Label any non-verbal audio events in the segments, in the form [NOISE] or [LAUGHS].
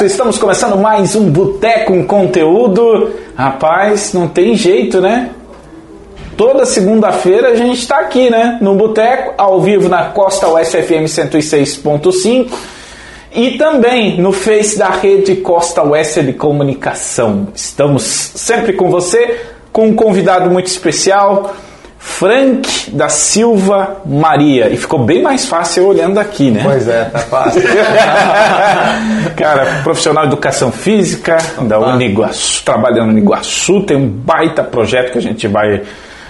Estamos começando mais um Boteco em Conteúdo. Rapaz, não tem jeito, né? Toda segunda-feira a gente está aqui, né? No Boteco, ao vivo na Costa USFM 106.5 e também no Face da rede Costa Oeste de Comunicação. Estamos sempre com você, com um convidado muito especial, Frank da Silva Maria. E ficou bem mais fácil olhando aqui, né? Pois é, tá fácil. [LAUGHS] Cara, profissional de educação física da Uniguaçu, trabalhando no Iguaçu, tem um baita projeto que a gente vai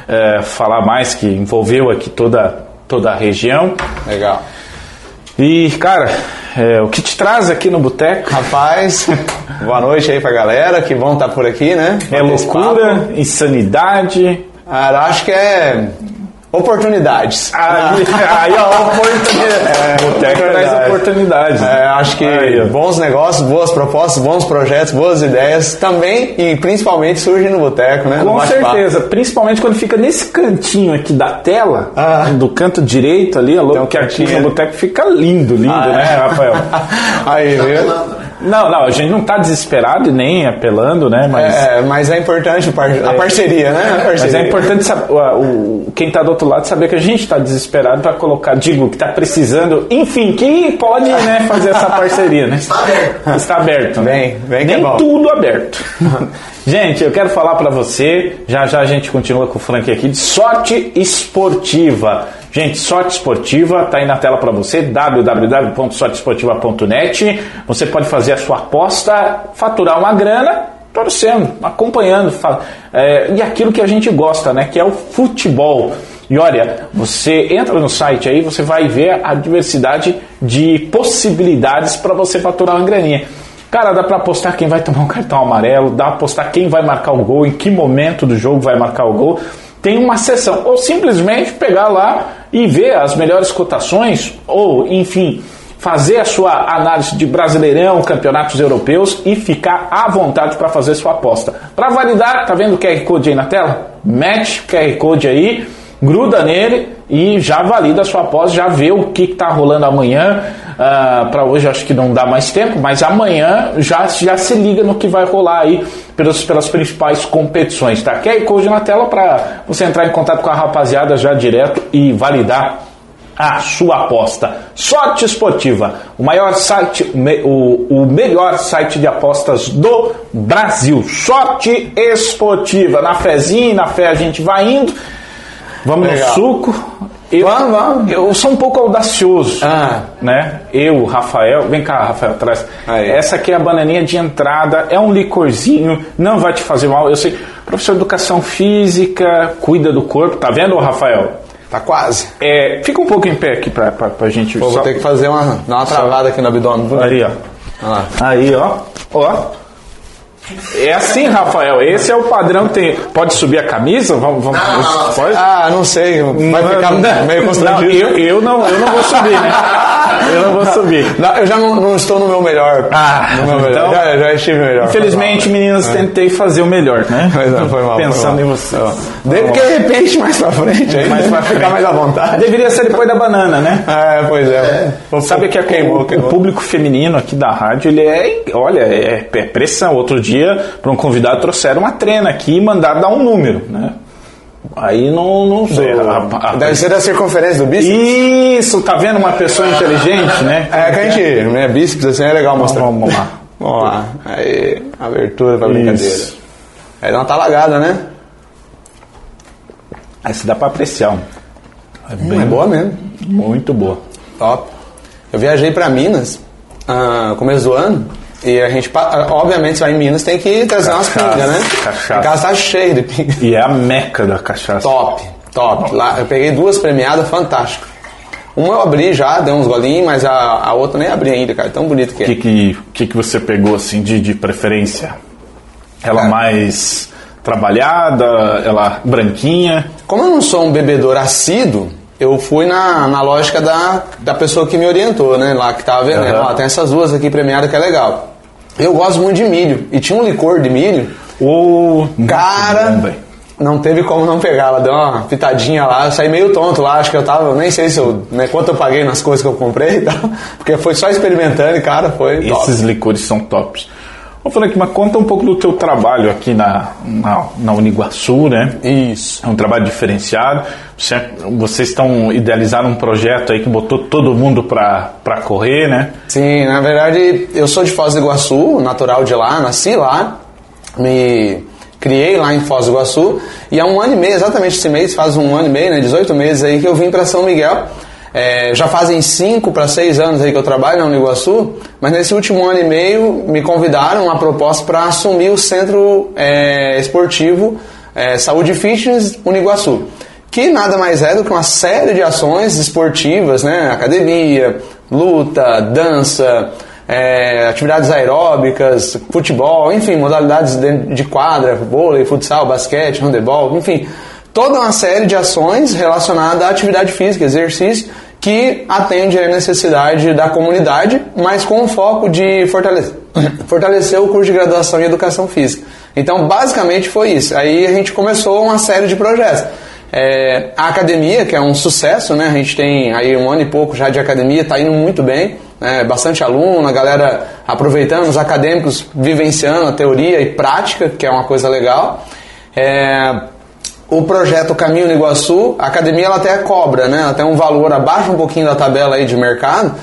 é, falar mais, que envolveu aqui toda, toda a região. Legal. E, cara, é, o que te traz aqui no Boteco? Rapaz, boa noite aí pra galera que vão estar por aqui, né? É loucura, insanidade. Ah, acho que é oportunidades. Aí, aí ó, oportunidade. É, Boteco traz verdade. oportunidades. É, acho que Aí, bons negócios, boas propostas, bons projetos, boas ideias também e principalmente surgem no boteco, né? Com certeza, principalmente quando fica nesse cantinho aqui da tela, Ah. do canto direito ali, Tem um que aqui cantinho. no boteco fica lindo, lindo, Ah, né, é? Rafael? [LAUGHS] Aí, viu? Não, não, a gente não tá desesperado e nem apelando, né? Mas, É, mas é importante a parceria, né? A mas parceria. é importante saber, o, o- quem tá do outro lado saber que a gente tá desesperado para colocar, digo, que tá precisando, enfim, quem pode né, fazer essa parceria, né? Está aberto. Está aberto, né? Vem, vem que Nem é bom. tudo aberto. [LAUGHS] gente, eu quero falar para você, já já a gente continua com o Frank aqui, de sorte esportiva. Gente, sorte esportiva tá aí na tela para você, www.sorteesportiva.net. Você pode fazer a sua aposta, faturar uma grana torcendo, acompanhando, é, e aquilo que a gente gosta, né, que é o futebol. E olha, você entra no site aí, você vai ver a diversidade de possibilidades para você faturar uma graninha. Cara, dá para apostar quem vai tomar um cartão amarelo, dá para apostar quem vai marcar o gol, em que momento do jogo vai marcar o gol. Tem uma sessão, ou simplesmente pegar lá e ver as melhores cotações, ou enfim, fazer a sua análise de Brasileirão, campeonatos europeus e ficar à vontade para fazer sua aposta. Para validar, tá vendo o QR Code aí na tela? Mete o QR Code aí, gruda nele e já valida a sua aposta, já vê o que está rolando amanhã. para hoje acho que não dá mais tempo, mas amanhã já, já se liga no que vai rolar aí pelas, pelas principais competições. Tá? QR Code na tela para você entrar em contato com a rapaziada já direto e validar a sua aposta. Sorte Esportiva, o maior site, o, o melhor site de apostas do Brasil. Sorte Esportiva, na fezinha, na fé a gente vai indo. Vamos Legal. no suco. Eu, Vamos, vamos. eu sou um pouco audacioso, Ah. né? Eu, Rafael, vem cá, Rafael, traz. Aí. Essa aqui é a bananinha de entrada, é um licorzinho, não vai te fazer mal. Eu sei, professor de educação física, cuida do corpo, tá vendo, Rafael? Tá quase. É, fica um pouco em pé aqui pra, pra, pra gente. Pô, só- vou ter que fazer uma, dar uma travada aqui no abdômen. Aí, ó. Lá. Aí, ó. Ó. É assim, Rafael. Esse é o padrão que tem. Pode subir a camisa? Vamos, vamos. Pode? Ah, não sei, vai ficar Não, meio não, constrangido. eu, eu, não, eu não vou subir, né? Eu não vou subir. Não, eu já não, não estou no meu melhor. Ah, no meu melhor. então- já, já estive melhor. Infelizmente, meninas, tentei fazer o melhor, né? Mas não, foi mal. foi Pensando mal. em vocês. Não. De, porque de repente, mais pra frente, aí Mais pra ficar mais à vontade. Deveria ser depois da banana, né? É, pois é. Sabe que a- queimou, o, queimou. o público feminino aqui da rádio, ele é, olha, é, é pressão. Outro dia, para um convidado, trouxeram uma trena aqui e mandaram dar um número, né? Aí não, não sei. a- a- Deve ser da circunferência do bíceps. Isso, tá vendo uma pessoa inteligente, né? É que a gente, né, bíceps assim é legal mostrar. Vamos lá. Vamos lá. Aí, abertura pra brincadeira. Isso. Aí dá uma talagada, né? Essa dá para apreciar. É Hum, é boa mesmo. Muito boa. Top. Eu viajei pra Minas ah, começo do ano. E a gente, obviamente, se vai em Minas, tem que trazer umas pingas, né? cachaça. Em casa tá cheio de pinga. E é a meca da cachaça. Top, top. Lá, eu peguei duas premiadas, fantástico. Uma eu abri já, dei uns golinhos, mas a, a outra nem abri ainda, cara. Tão bonito que O é. que, que, que, que você pegou assim de, de preferência? Ela Cara. mais trabalhada, ela branquinha. Como eu não sou um bebedor assíduo, eu fui na, na lógica da, da pessoa que me orientou, né? Lá que tava vendo, Aham. ó, tem essas duas aqui premiadas que é legal. Eu gosto muito de milho. E tinha um licor de milho, Ou. cara, não teve como não pegar. Ela deu uma pitadinha lá, eu saí meio tonto lá, acho que eu tava, nem sei se eu, né, quanto eu paguei nas coisas que eu comprei e tal, [LAUGHS] porque foi só experimentando e, cara, foi top. Esses licores são tops. Vou falar aqui, mas conta um pouco do teu trabalho aqui na, na, na Uniguaçu, né? Isso. É um trabalho diferenciado. Você, vocês estão idealizaram um projeto aí que botou todo mundo para correr, né? Sim, na verdade, eu sou de Foz do Iguaçu, natural de lá, nasci lá, me criei lá em Foz do Iguaçu e há um ano e meio, exatamente esse mês, faz um ano e meio, né, 18 meses aí que eu vim para São Miguel. É, já fazem 5 para 6 anos aí que eu trabalho na Uniguaçu, mas nesse último ano e meio me convidaram uma proposta para assumir o Centro é, Esportivo é, Saúde Fitness Uniguaçu, que nada mais é do que uma série de ações esportivas, né, academia, luta, dança, é, atividades aeróbicas, futebol, enfim, modalidades de, de quadra, vôlei, futsal, basquete, handebol, enfim, toda uma série de ações relacionadas à atividade física, exercício, que atende a necessidade da comunidade, mas com o foco de fortalecer, [COUGHS] fortalecer o curso de graduação em educação física. Então, basicamente foi isso. Aí a gente começou uma série de projetos. É, a academia, que é um sucesso, né? A gente tem aí um ano e pouco já de academia, está indo muito bem né, bastante aluno, a galera aproveitando, os acadêmicos vivenciando a teoria e prática, que é uma coisa legal. É, o projeto Caminho no Iguaçu, a academia ela até cobra, né? Ela tem um valor abaixo um pouquinho da tabela aí de mercado,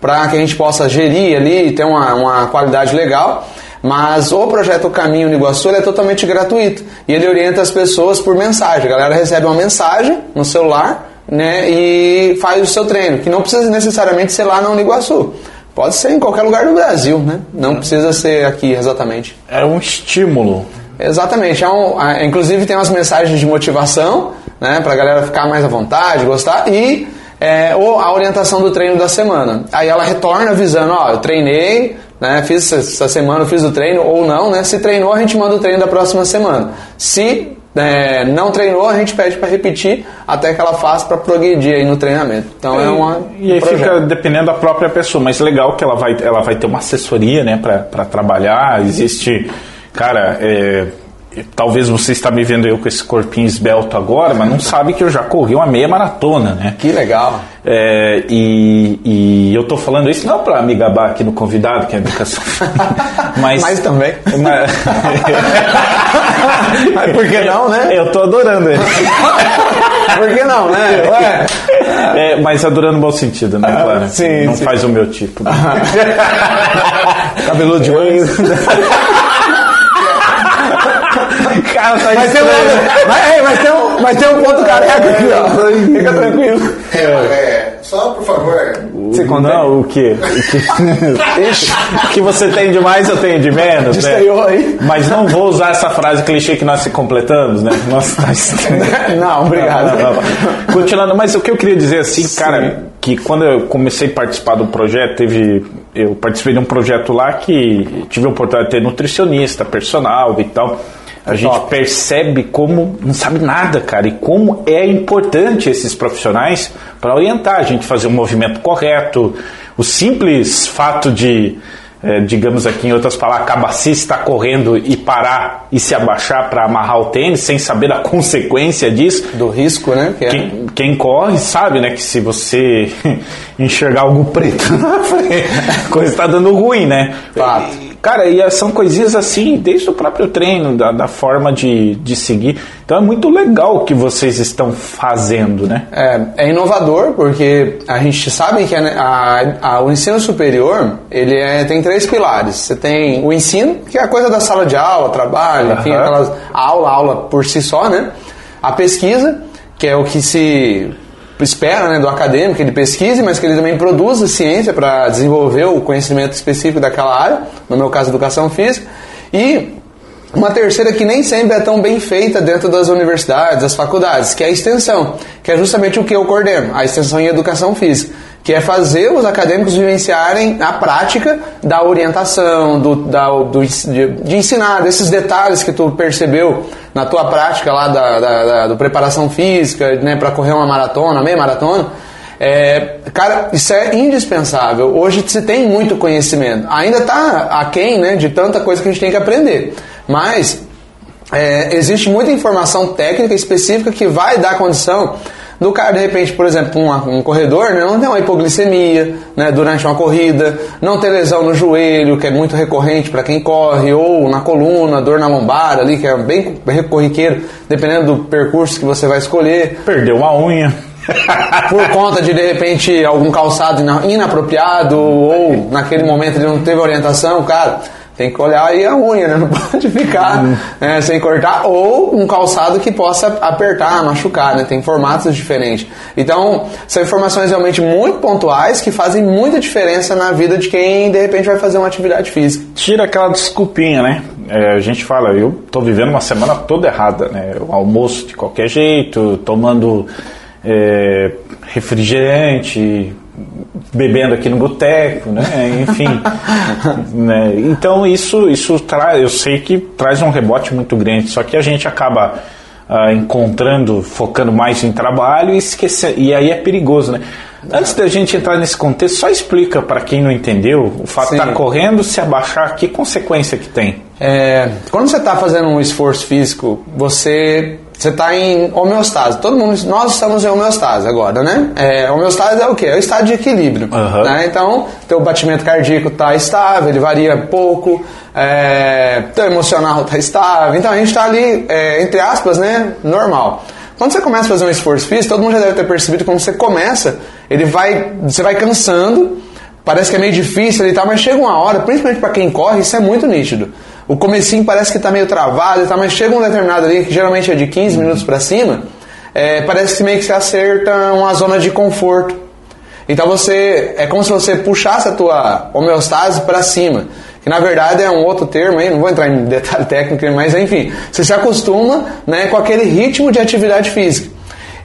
para que a gente possa gerir ali e ter uma, uma qualidade legal. Mas o projeto Caminho no Iguaçu é totalmente gratuito e ele orienta as pessoas por mensagem. A galera recebe uma mensagem no celular né, e faz o seu treino, que não precisa necessariamente ser lá na Uniguaçu. Pode ser em qualquer lugar do Brasil, né? Não precisa ser aqui exatamente. É um estímulo. Exatamente. É um, inclusive tem umas mensagens de motivação, né, pra galera ficar mais à vontade, gostar, e é, ou a orientação do treino da semana. Aí ela retorna avisando, ó, eu treinei, né, fiz essa semana, fiz o treino, ou não, né? Se treinou, a gente manda o treino da próxima semana. Se é, não treinou, a gente pede para repetir até que ela faça para progredir aí no treinamento. Então é, é uma. E aí fica dependendo da própria pessoa, mas legal que ela vai, ela vai ter uma assessoria né, para trabalhar. Existe, cara, é, talvez você está me vendo eu com esse corpinho esbelto agora, mas não sabe que eu já corri uma meia maratona, né? Que legal. É, e, e, eu tô falando isso não para me gabar aqui no convidado, que é educação. [LAUGHS] mas, mas também. Mas, [LAUGHS] mas por que não, né? Eu tô adorando ele. [LAUGHS] por que não, né? Ué. É, mas adorando no bom sentido, né? Claro. Sim, não sim. faz o meu tipo. Né? Cabeludo de mãe. Cara, tá mas, tem um, mas, mas, tem um, mas tem um ponto careca aqui, ó. Fica tranquilo. É, é, só por favor. Você Não, o quê? O que, você tem de mais, eu tenho de menos, né? aí. Mas não vou usar essa frase clichê que nós se completamos, né? Nossa, tá [LAUGHS] Não, obrigado. Não, não, não. Continuando, mas o que eu queria dizer assim, Sim. cara, que quando eu comecei a participar do projeto, teve. Eu participei de um projeto lá que tive a oportunidade de ter nutricionista, personal e tal. A gente Top. percebe como não sabe nada, cara, e como é importante esses profissionais para orientar a gente fazer um movimento correto. O simples fato de é, digamos aqui em outras palavras, cabacista correndo e parar e se abaixar para amarrar o tênis sem saber a [LAUGHS] consequência disso. Do risco, né? Que é. quem, quem, corre sabe, né, que se você [LAUGHS] enxergar algo preto [LAUGHS] na frente, a coisa está dando ruim, né? Fato. Cara, e são coisinhas assim, desde o próprio treino, da, da forma de, de seguir. Então é muito legal o que vocês estão fazendo, né? É, é inovador, porque a gente sabe que a, a, a, o ensino superior, ele é, tem três pilares. Você tem o ensino, que é a coisa da sala de aula, trabalho, uhum. enfim, aquelas, aula, aula por si só, né? A pesquisa, que é o que se espera né, do acadêmico, que ele pesquise, mas que ele também produza ciência para desenvolver o conhecimento específico daquela área, no meu caso, educação física. E uma terceira que nem sempre é tão bem feita dentro das universidades, das faculdades, que é a extensão, que é justamente o que eu coordeno, a extensão em educação física que é fazer os acadêmicos vivenciarem a prática da orientação, do, da, do, de, de, ensinar desses detalhes que tu percebeu na tua prática lá da, da, da preparação física, né, para correr uma maratona, meia maratona. É, cara, isso é indispensável. Hoje se tem muito conhecimento. Ainda está aquém né, de tanta coisa que a gente tem que aprender. Mas é, existe muita informação técnica específica que vai dar condição do cara, de repente, por exemplo, um, um corredor, né, não ter uma hipoglicemia né, durante uma corrida, não ter lesão no joelho, que é muito recorrente para quem corre, ou na coluna, dor na lombar ali, que é bem corriqueiro, dependendo do percurso que você vai escolher. Perdeu uma unha. [LAUGHS] por conta de de repente algum calçado inapropriado ou naquele momento ele não teve orientação, cara tem que olhar aí a unha, né? [LAUGHS] Não pode ficar uhum. né, sem cortar. Ou um calçado que possa apertar, machucar, né? Tem formatos diferentes. Então, são informações realmente muito pontuais que fazem muita diferença na vida de quem, de repente, vai fazer uma atividade física. Tira aquela desculpinha, né? É, a gente fala, eu tô vivendo uma semana toda errada, né? Eu almoço de qualquer jeito, tomando é, refrigerante, bebendo aqui no boteco, né? Enfim. [LAUGHS] né? Então isso, isso traz, eu sei que traz um rebote muito grande, só que a gente acaba uh, encontrando, focando mais em trabalho e esquecer, e aí é perigoso, né? Antes da gente entrar nesse contexto, só explica para quem não entendeu o fato de estar tá correndo, se abaixar, que consequência que tem? É, quando você está fazendo um esforço físico, você você está em homeostase. Todo mundo, nós estamos em homeostase agora, né? É, homeostase é o quê? É o estado de equilíbrio. Uhum. Né? Então, teu batimento cardíaco está estável, ele varia pouco, é, teu emocional está estável. Então, a gente está ali, é, entre aspas, né? Normal. Quando você começa a fazer um esforço físico, todo mundo já deve ter percebido quando você começa, ele vai, você vai cansando, parece que é meio difícil e tal, mas chega uma hora, principalmente para quem corre, isso é muito nítido o comecinho parece que está meio travado tal, mas chega um determinado ali, que geralmente é de 15 minutos para cima, é, parece que meio que se acerta uma zona de conforto. Então você é como se você puxasse a tua homeostase para cima, que na verdade é um outro termo aí, não vou entrar em detalhe [LAUGHS] técnico, mas enfim, você se acostuma, né, com aquele ritmo de atividade física.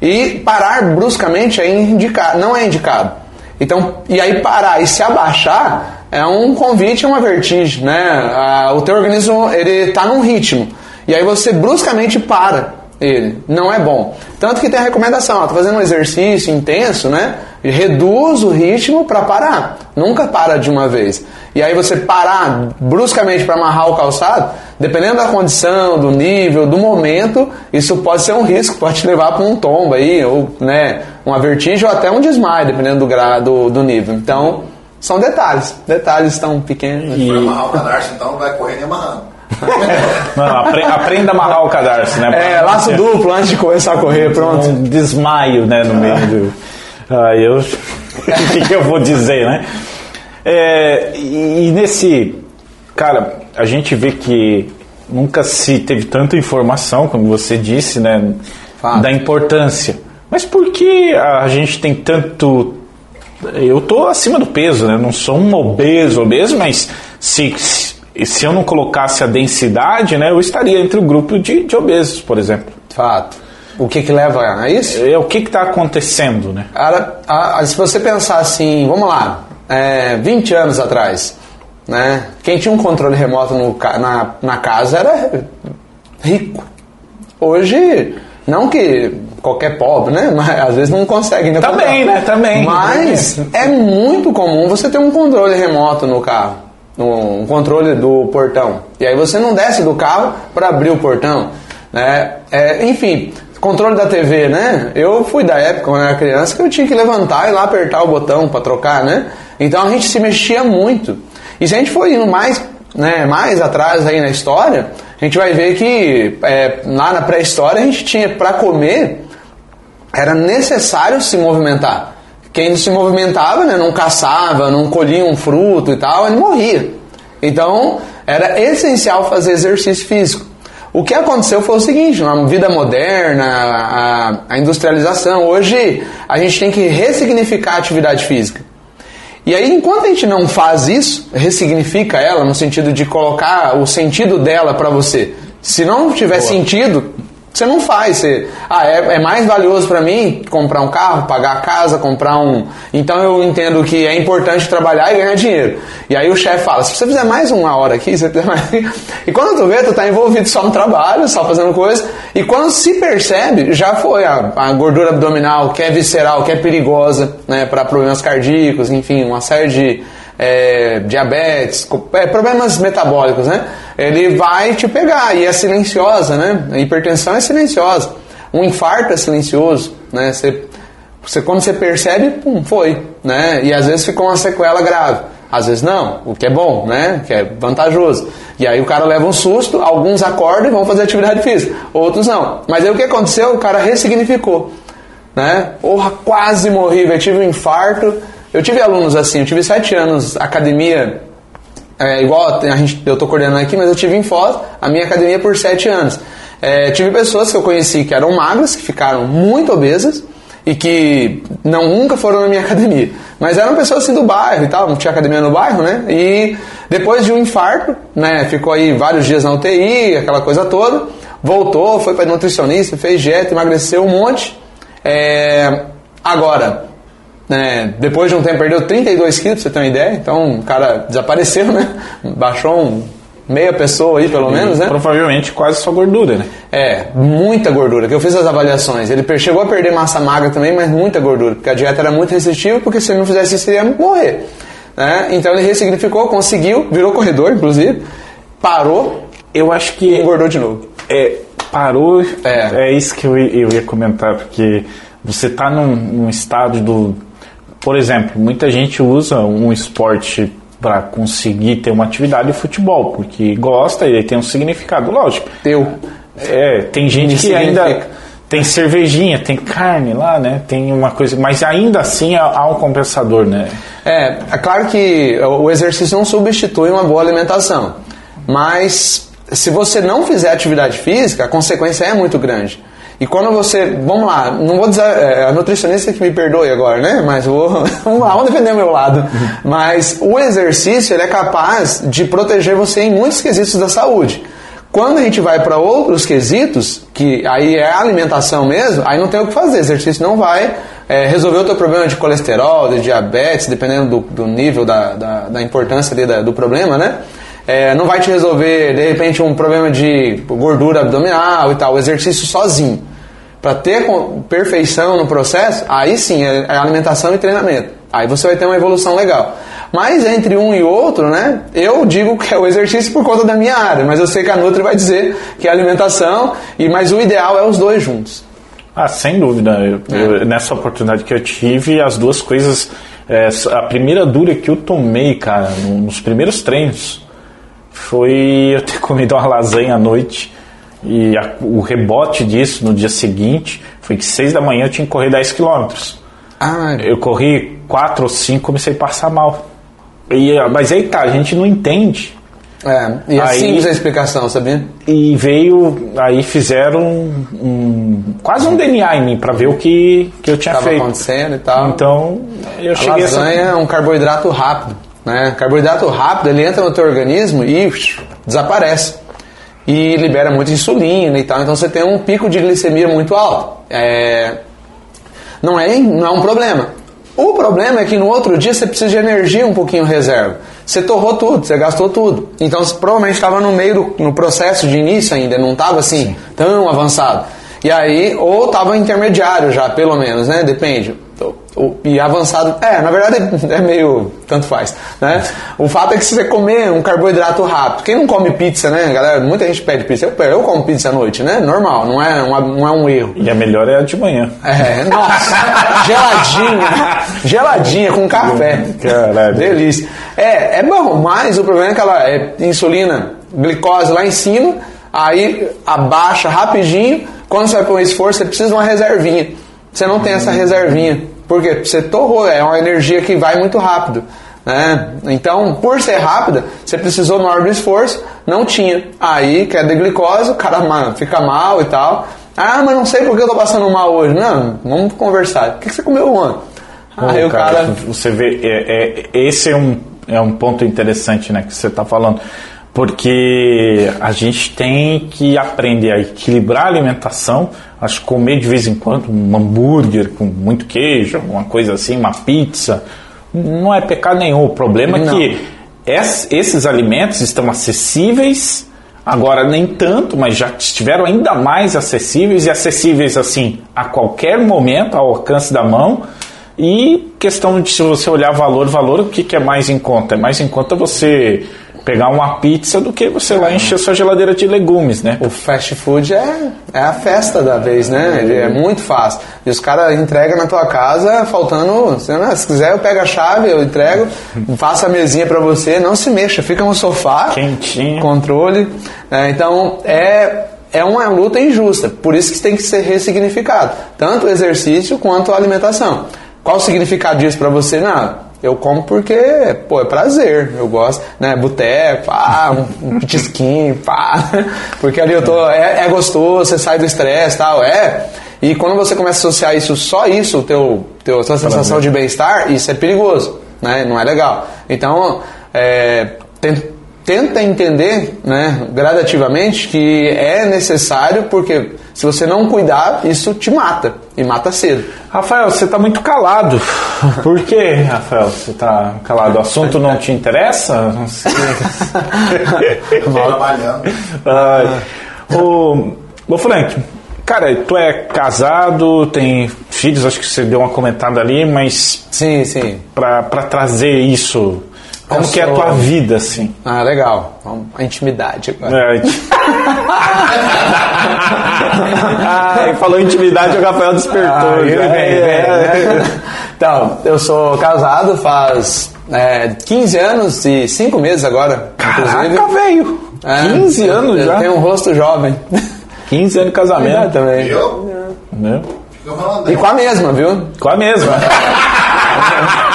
E parar bruscamente é indicado, não é indicado. Então, e aí parar e se abaixar é um convite, é uma vertigem, né? Ah, o teu organismo ele está num ritmo e aí você bruscamente para ele, não é bom. Tanto que tem a recomendação, ó, tá fazendo um exercício intenso, né? Reduz o ritmo para parar, nunca para de uma vez. E aí você parar bruscamente para amarrar o calçado, dependendo da condição, do nível, do momento, isso pode ser um risco, pode te levar para um tombo aí, ou né, uma vertigem ou até um desmaio, dependendo do grado do nível. Então são detalhes. Detalhes tão pequenos. E... Se amarrar o cadarço, então vai correndo e amarrando. [LAUGHS] Não, aprenda a amarrar o cadarço, né? É, laço duplo antes de começar a correr, pronto. Um desmaio, né, no meio do... Ah, eu... [LAUGHS] o que, que, eu vou dizer, né? É, e, e nesse... Cara, a gente vê que nunca se teve tanta informação, como você disse, né? Fato. Da importância. Mas por que a gente tem tanto eu tô acima do peso, né? Eu não sou um obeso, obeso, mas se, se eu não colocasse a densidade, né, eu estaria entre o grupo de, de obesos, por exemplo. Fato. O que que leva a isso? É, o que que está acontecendo, né? Cara, a, a, se você pensar assim, vamos lá, é, 20 anos atrás, né? Quem tinha um controle remoto no, na, na casa era rico. Hoje, não que qualquer pobre, né? Mas às vezes não consegue ainda Também, comprar. né? Também. Mas é muito comum você ter um controle remoto no carro. Um controle do portão. E aí você não desce do carro para abrir o portão. Né? É, enfim, controle da TV, né? Eu fui da época, quando eu era criança, que eu tinha que levantar e lá apertar o botão para trocar, né? Então a gente se mexia muito. E se a gente for indo mais, né, mais atrás aí na história, a gente vai ver que é, lá na pré-história a gente tinha para comer era necessário se movimentar. Quem não se movimentava, né, não caçava, não colhia um fruto e tal, ele morria. Então, era essencial fazer exercício físico. O que aconteceu foi o seguinte, na vida moderna, a, a industrialização, hoje a gente tem que ressignificar a atividade física. E aí, enquanto a gente não faz isso, ressignifica ela no sentido de colocar o sentido dela para você. Se não tiver Boa. sentido, você não faz. Você, ah, é, é mais valioso para mim comprar um carro, pagar a casa, comprar um. Então eu entendo que é importante trabalhar e ganhar dinheiro. E aí o chefe fala: se você fizer mais uma hora aqui, você fizer mais. [LAUGHS] E quando tu vê, tu tá envolvido só no trabalho, só fazendo coisa. E quando se percebe, já foi a, a gordura abdominal, que é visceral, que é perigosa, né, para problemas cardíacos, enfim, uma série de é, diabetes, é, problemas metabólicos, né? Ele vai te pegar e é silenciosa, né? A hipertensão é silenciosa. Um infarto é silencioso, né? Você, você quando você percebe, pum, foi, né? E às vezes ficou uma sequela grave. Às vezes não, o que é bom, né? Que é vantajoso. E aí o cara leva um susto, alguns acordam e vão fazer atividade física, outros não. Mas aí o que aconteceu? O cara ressignificou, né? Porra, quase morri, velho, tive um infarto. Eu tive alunos assim, eu tive sete anos, academia, é, igual a gente, eu tô coordenando aqui, mas eu tive em Foz, a minha academia por sete anos. É, tive pessoas que eu conheci que eram magras, que ficaram muito obesas e que não nunca foram na minha [LAUGHS] academia. Mas eram pessoas assim do bairro e tal, não tinha academia no bairro, né? E depois de um infarto, né, ficou aí vários dias na UTI, aquela coisa toda, voltou, foi para nutricionista, fez dieta, emagreceu um monte. É, agora, né, depois de um tempo perdeu 32 quilos, pra você ter uma ideia, então o cara desapareceu, né? Baixou um, meia pessoa aí pelo menos, né? Provavelmente quase só gordura, né? É, muita gordura, que eu fiz as avaliações. Ele chegou a perder massa magra também, mas muita gordura, porque a dieta era muito restritiva, porque se ele não fizesse isso, ele ia morrer. Né? Então ele ressignificou, conseguiu, virou corredor, inclusive, parou Eu acho e que engordou de novo. é, parou. É. É. isso que eu, eu ia comentar, porque você está num, num estado do. Por exemplo, muita gente usa um esporte para conseguir ter uma atividade de futebol, porque gosta e tem um significado, lógico. Teu. É, tem gente que ainda tem cervejinha, tem carne lá, né? Tem uma coisa, mas ainda assim há um compensador, né? É, é claro que o exercício não substitui uma boa alimentação, mas se você não fizer atividade física, a consequência é muito grande. E quando você, vamos lá, não vou dizer, é, a nutricionista que me perdoe agora, né? Mas vou, [LAUGHS] vamos lá, vamos defender o meu lado. Mas o exercício, ele é capaz de proteger você em muitos quesitos da saúde. Quando a gente vai para outros quesitos, que aí é alimentação mesmo, aí não tem o que fazer. Exercício não vai é, resolver o teu problema de colesterol, de diabetes, dependendo do, do nível da, da, da importância ali da- do problema, né? É, não vai te resolver, de repente, um problema de gordura abdominal e tal. O exercício sozinho. Para ter perfeição no processo, aí sim é, é alimentação e treinamento. Aí você vai ter uma evolução legal. Mas entre um e outro, né? Eu digo que é o exercício por conta da minha área, mas eu sei que a Nutri vai dizer que é alimentação, e mas o ideal é os dois juntos. Ah, sem dúvida. Eu- eu- nessa oportunidade que eu tive, as duas coisas. é, a primeira dura que eu tomei, cara, no- nos primeiros treinos, foi eu ter [LAUGHS] comido uma lasanha à noite. E a- o rebote disso no dia seguinte foi que seis da manhã eu tinha que correr 10 quilômetros. Ah, Eu corri quatro ou cinco, comecei a passar mal. E, mas aí tá, a gente não entende. é. E é Aí- simples a explicação, sabia? E veio, aí fizeram um, um- quase um DNA em mim para ver o que, que eu tinha Estava feito. acontecendo e tal. Então, eu A cheguei a essa- lasanha é um carboidrato rápido, né? Carboidrato rápido, ele entra no teu organismo e desaparece. E libera muita insulina e tal, então você tem um pico de glicemia muito alto. É, Não, é, não é um problema. O problema é que no outro dia você precisa de energia um pouquinho reserva. Você torrou tudo, você gastou tudo. Então você provavelmente estava no meio do no processo de início ainda, não estava assim tão avançado. E aí, ou estava intermediário já, pelo menos, né? Depende. E avançado, é, na verdade é meio, tanto faz, né? O fato é que se você comer um carboidrato rápido, quem não come pizza, né, galera? Muita gente pede pizza, eu, eu como pizza à noite, né? Normal, não é, uma- não é um erro. E a melhor é a de manhã. É, nossa, geladinha, geladinha com café. Caralho. Delícia. É, é bom, mas o problema é que ela é insulina, glicose lá em cima, aí abaixa rapidinho. Quando você vai para um esforço, você precisa de uma reservinha. Você não tem essa reservinha. Por quê? Você torrou, é uma energia que vai muito rápido. Né? Então, por ser rápida, você precisou na hora do esforço, não tinha. Aí, queda de glicose, o cara mano, fica mal e tal. Ah, mas não sei por que eu tô passando mal hoje. Não, vamos conversar. O que que você comeu ontem? Aí o cara. Você vê, é, é- esse é um, é um ponto interessante né, que você está falando. Porque a gente tem que aprender a equilibrar a alimentação. Acho que comer de vez em quando um hambúrguer com muito queijo, uma coisa assim, uma pizza, não é pecado nenhum. O problema é Não. que es- esses alimentos estão acessíveis Agora, nem tanto, mas já estiveram ainda mais acessíveis e acessíveis assim a qualquer momento, ao alcance da mão. E questão de se você olhar valor, valor, o que, que é mais em conta? É mais em conta você pegar uma pizza do que você lá encher sua geladeira de legumes, né? O fast food é, é a festa da vez, né? Ele é muito fácil. E os caras entregam na tua casa faltando. Se, né, se quiser, eu pego a chave, eu entrego, faço a mesinha pra você, não se mexa, fica no sofá. Quentinho. Controle. né? então, é. É uma luta injusta, por isso que tem que ser ressignificado, tanto o exercício quanto a alimentação. Qual o significado disso pra você? Não, eu como porque, pô, é prazer. Eu gosto, né? Boteco, pá, um, um [LAUGHS] petisquinho, pá. Porque ali eu tô. É, é gostoso, você sai do estresse e tal, é. E quando você começa a associar isso, só isso, teu, teu, a tua sensação de bem-estar, isso é perigoso, né? Não é legal. Então, é, ten- tenta entender, né, gradativamente, que é necessário, porque se você não cuidar, isso te mata. E mata cedo. Rafael, você tá muito calado. [LAUGHS] Por quê, Rafael? Você tá calado? O assunto não te interessa? [LAUGHS] Não sei. Trabalhando. Ô, ô Frank, cara, tu é casado, tem filhos, acho que você deu uma comentada ali, mas Sim, sim. pra, pra trazer isso, como Eu que é a sou- tua vida, assim? Ah, legal. Vamos- A intimidade agora. É. [LAUGHS] [LAUGHS] Ai, falou intimidade, o Rafael despertou. Ah, ele vem, É, vem, é. né? Então, eu sou casado faz é, 15 anos e 5 meses agora, inclusive. Caraca, velho. É, 15 anos eu já. Tenho um rosto jovem. 15 anos de casamento. também. Eu? Né? Falando E com a mesma, viu? Com a mesma. [LAUGHS]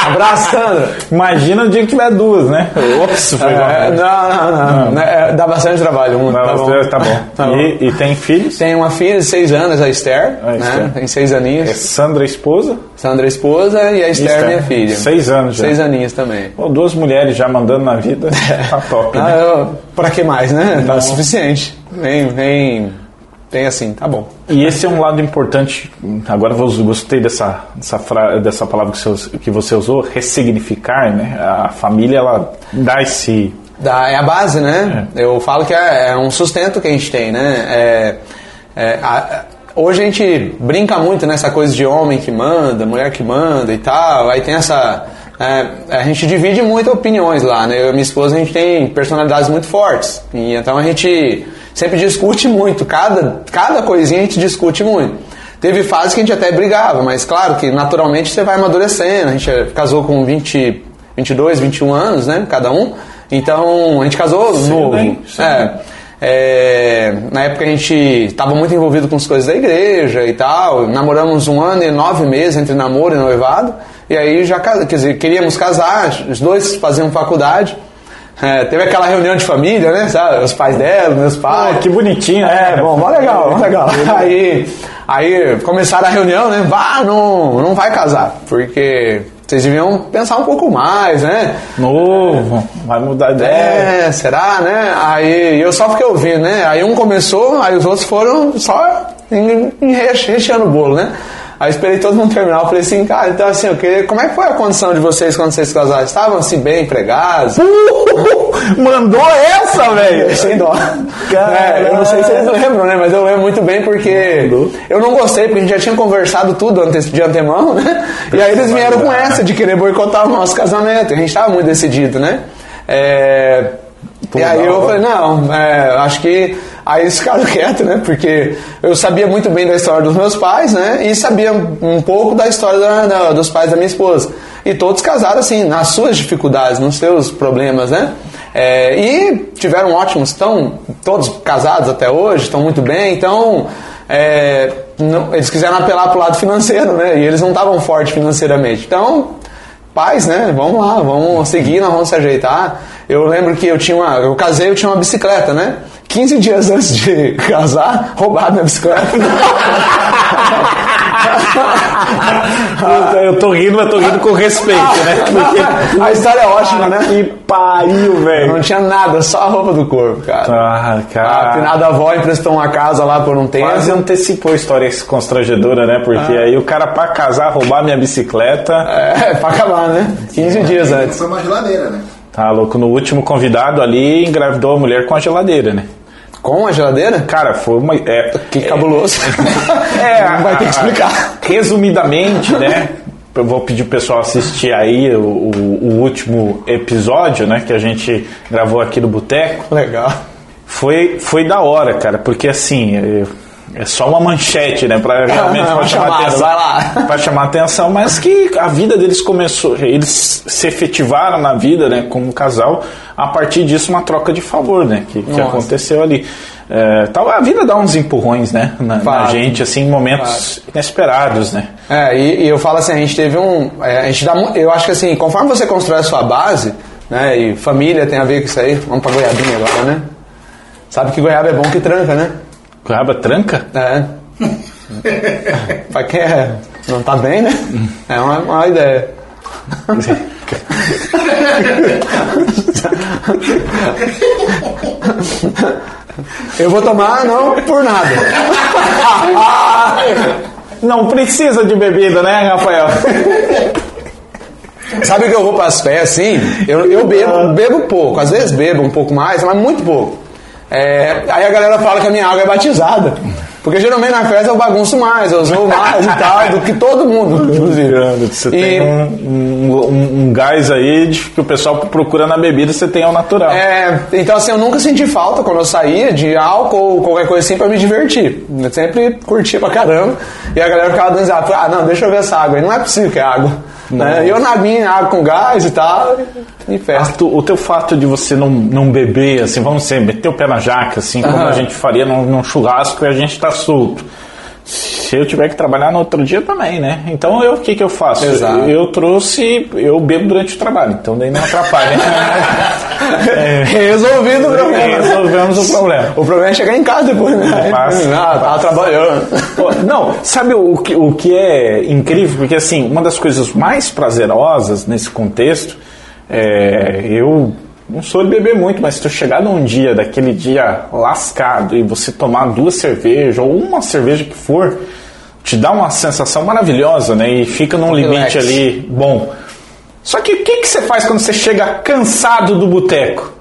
Abraço, Sandra. Imagina o dia que tiver duas, né? Ops, foi É, não, não, não. Né, é, Dá bastante trabalho. Um, Não, tá bom. tá bom. Tá bom. E, e tem filhos? Tem uma filha de 6 anos, a Esther. A né? Esther. Tem 6 aninhos. É Sandra, esposa? Sandra, esposa, e a Esther, Esther. minha filha. Seis anos já. Seis aninhos também. Pô, duas mulheres já mandando na vida. [LAUGHS] Tá top, Ah, né? eu, pra que mais, né? Tá suficiente. Vem, vem. Tem assim, tá bom. E esse é um lado importante. Agora eu gostei dessa, dessa, fra- dessa palavra que você, que você usou, ressignificar, né? A família, ela dá esse. Da, é a base, né? Eu falo que é, é um sustento que a gente tem, né? É, é, a- hoje a gente brinca muito nessa coisa de homem que manda, mulher que manda e tal. Aí tem essa. é, a gente divide muito opiniões lá, né? Eu e minha esposa a gente tem personalidades muito fortes. E então a gente sempre discute muito. Cada, cada coisinha a gente discute muito. Teve fases que a gente até brigava, mas claro que naturalmente você vai amadurecendo. A gente eh, casou com 20, 22, 21 anos, né? Cada um. Então, a gente casou novo. hein? Cedo. É. É, na época a gente estava muito envolvido com as coisas da igreja e tal. Namoramos um ano e nove meses entre namoro e noivado. E aí já quer dizer, queríamos casar, os dois faziam faculdade. É, teve aquela reunião de família, né? Sabe? Os pais dela, meus pais. Pô, que bonitinho, né? É, bom, mó legal, mó legal. [LAUGHS] Aí, aí começaram a reunião, né? Vá, não, não vai casar, porque vocês deviam pensar um pouco mais, né? Novo, vai mudar de ideia. É, será, né? Aí eu só fiquei ouvindo, né? Aí um começou, aí os outros foram só recheando o bolo, né? Aí esperei todo mundo terminar, eu falei assim, cara, então assim, eu queria, como é que foi a condição de vocês quando vocês casaram? Estavam assim, bem empregados? [LAUGHS] Mandou essa, velho! [LAUGHS] Sem dó. É, eu não sei se vocês lembram, né? Mas eu lembro muito bem porque eu não gostei, porque a gente já tinha conversado tudo ante- de antemão, né? E aí eles vieram com essa de querer boicotar o nosso casamento. E a gente tava muito decidido, né? É, e aí eu falei, não, é, acho que. Aí eles ficaram [LAUGHS] quietos, né? Porque eu sabia muito bem da história dos meus pais, né? E sabia um pouco da história da- da- dos pais da minha esposa. E todos casaram, assim, nas suas dificuldades, nos seus problemas, né? É, e tiveram ótimos, estão todos casados até hoje, estão muito bem, então. é, não- eles quiseram apelar pro lado financeiro, né? E eles não estavam fortes financeiramente. Então, pais, né? Vamos lá, vamos seguir, nós vamos se ajeitar. Eu lembro que eu tinha uma. Eu casei, eu tinha uma bicicleta, né? 15 dias antes de casar, roubaram minha bicicleta. Eu, tô rindo, mas tô rindo com respeito, né? Porque, A história é ótima, né? que pariu, velho. não tinha nada, só a roupa do corpo, cara. Ah, A cara. finada avó emprestou uma casa lá por um tempo. Quase antecipou a história constrangedora, né? Porque aí o cara, pra casar, roubar minha bicicleta. É, pra acabar, né? 15 dias antes. Foi uma geladeira, né? Tá louco. No último convidado ali, engravidou a mulher com a geladeira, né? Com a geladeira? Cara, foi uma. É, Que cabuloso. É, [LAUGHS] Vai ter que explicar. Resumidamente, né? eu vou pedir o pessoal assistir aí o, o- último episódio, né, que a gente gravou aqui do Boteco. Legal. Foi, foi da hora, cara, porque assim, é, é só uma manchete, né, pra realmente pra chamar chamada, atenção. [LAUGHS] Pra chamar atenção, mas que a vida deles começou, eles se efetivaram na vida, né, como casal, a partir disso uma troca de favor, né, que, que aconteceu ali. É, tal, a vida dá uns empurrões, né, na, na Fato. gente, assim, em momentos inesperados, né. É, e, e eu falo assim, a gente teve um. é, a gente dá, eu acho que assim, conforme você constrói a sua base, né? E família tem a ver com isso aí. Vamos pra goiabinha agora, né? Sabe que goiaba é bom que tranca, né? Goiaba tranca? É. [LAUGHS] pra quem é, não tá bem, né? É uma, uma ideia. [LAUGHS] Eu vou tomar não por nada. [LAUGHS] Não precisa de bebida, né, Rafael? Sabe que eu vou pras festas assim? Eu, eu bebo, bebo pouco, às vezes bebo um pouco mais, mas muito pouco. É, aí a galera fala que a minha água é batizada. Porque geralmente na festa eu bagunço mais, eu zoo mais e tal, do que todo mundo, inclusive. Você E- tem um, um, um- gás aí de que o pessoal procura na bebida, você tem ao natural. É, então assim, eu nunca senti falta quando eu saía de álcool ou qualquer coisa assim pra me divertir. Eu sempre curtia pra caramba. E a galera ficava dando ah, não, deixa eu ver essa água aí, não é possível que é água. Né? Eu na minha, água com gás e tal, e festa. O teu fato de você não, não beber, assim, vamos dizer, meter o pé na jaca, assim, como Aham. a gente faria num, num churrasco e a gente tá solto. Se eu tiver que trabalhar no outro dia também, né? Então eu, o que que eu faço? Exato. Eu, trouxe, eu bebo durante o trabalho, então daí não atrapalha. [LAUGHS] Resolvido o problema. Resolvemos o problema. O problema é chegar em casa depois, né? Passa. [LAUGHS] Ah, tava trabalhando. Não, sabe o que, o que é incrível? Porque, assim, uma das coisas mais prazerosas nesse contexto é. Eu não sou de beber muito, mas se tu chegar num dia, daquele dia lascado, e você tomar duas cervejas, ou uma cerveja que for, te dá uma sensação maravilhosa, né? E fica num limite Relax. ali bom. Só que o que, que você faz quando você chega cansado do boteco?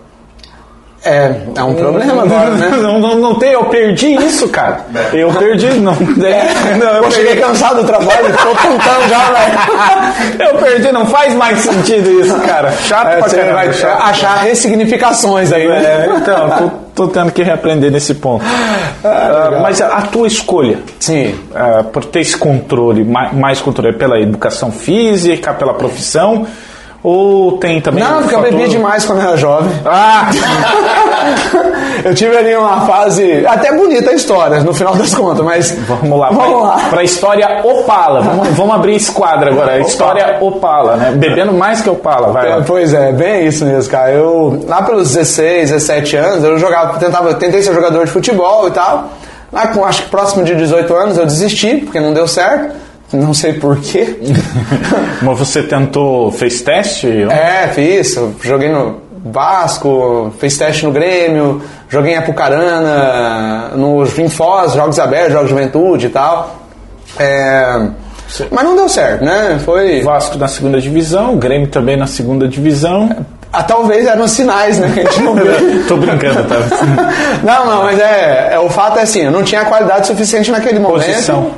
É, é um problema agora, né? Não, não, não tem, eu perdi isso, cara. Eu perdi, não. [LAUGHS] É, não eu Eu cheguei cansado do trabalho, tô tentando já, velho. [LAUGHS] Eu perdi, não faz mais sentido isso, cara. Chato É, pra você caramba. vai chato. achar ressignificações aí, né? É, então, tô, tô tendo que reaprender nesse ponto. Ah, mas a, a tua escolha Sim. ah, por ter esse controle, mais, mais controle, é pela educação física, pela profissão, ou tem também. Não, porque eu bebi demais quando era jovem. Ah! [LAUGHS] Eu tive ali uma fase. Até bonita a história, no final das contas, mas. Vamos lá, Vamos pra, lá. pra história Opala. Vamos, vamos abrir esse quadro agora. História Opala, né? Bebendo mais que Opala, vai É. Pois é, bem isso mesmo, cara. Eu, lá pelos 16, 17 anos, eu jogava, tentava, tentei ser jogador de futebol e tal. Lá com acho que próximo de 18 anos eu desisti, porque não deu certo. Não sei porquê. [LAUGHS] Mas você tentou, fez teste? é, fiz. Joguei no Vasco, fiz teste no Grêmio, joguei em Apucarana, no em Foz, Jogos Abertos, Jogos de Juventude e tal. É, mas não deu certo, né? Foi. Vasco na segunda divisão, Grêmio também na segunda divisão. Ah, talvez eram sinais, né? Que a gente não vê. Tô brincando, tá? [LAUGHS] Não, não, mas é, é, o fato é assim, eu não tinha qualidade suficiente naquele momento. Posição.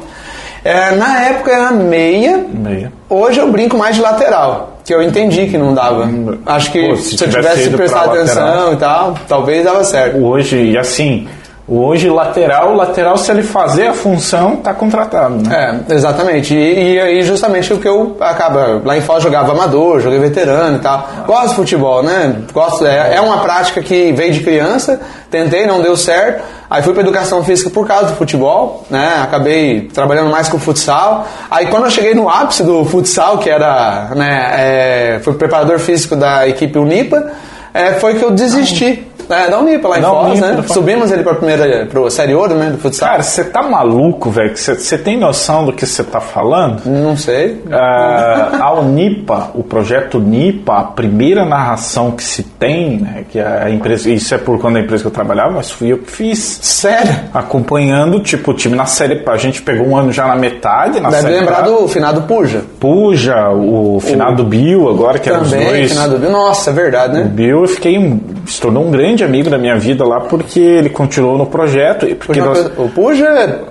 É, na época era meia, Meia. hoje eu brinco mais de lateral, que eu entendi que não dava. Acho que Pô, se se, eu tivesse tivesse ido prestado atenção lateral. e tal, talvez dava certo. Hoje, e assim, hoje lateral, lateral, se ele fazer a função, tá contratado, né? É, exatamente. E, e aí justamente o que eu acaba. Lá em Foz jogava amador, joguei veterano e tal. Gosto de futebol, né? Gosto, é, é uma prática que veio de criança, tentei, não deu certo. Aí fui para educação física por causa do futebol, né? Acabei trabalhando mais com futsal. Aí quando eu cheguei no ápice do futsal, que era, né, é, fui preparador físico da equipe Unipa, é, foi que eu desisti. É, da Unipa, lá em Da Foz, Unipa, né? Subimos ele pra primeira, pro Série Ouro, né, do futsal. Cara, você tá maluco, velho? Você tem noção do que você tá falando? Não sei. Ah, a Unipa, o projeto Unipa, a primeira narração que se tem, né, que a empresa, isso é por quando a empresa que eu trabalhava, mas fui eu que fiz. Sério? Acompanhando, tipo, o time na série, a gente pegou um ano já na metade, na Deve série lembrar A. do finado Puja. Puja, o finado Bill agora, que eram os Também, dois. finado Bill. Nossa, é verdade, O né? Bill, eu fiquei um, se tornou um grande amigo da minha vida lá porque ele continuou no projeto e porque Puja, nós, O Puja,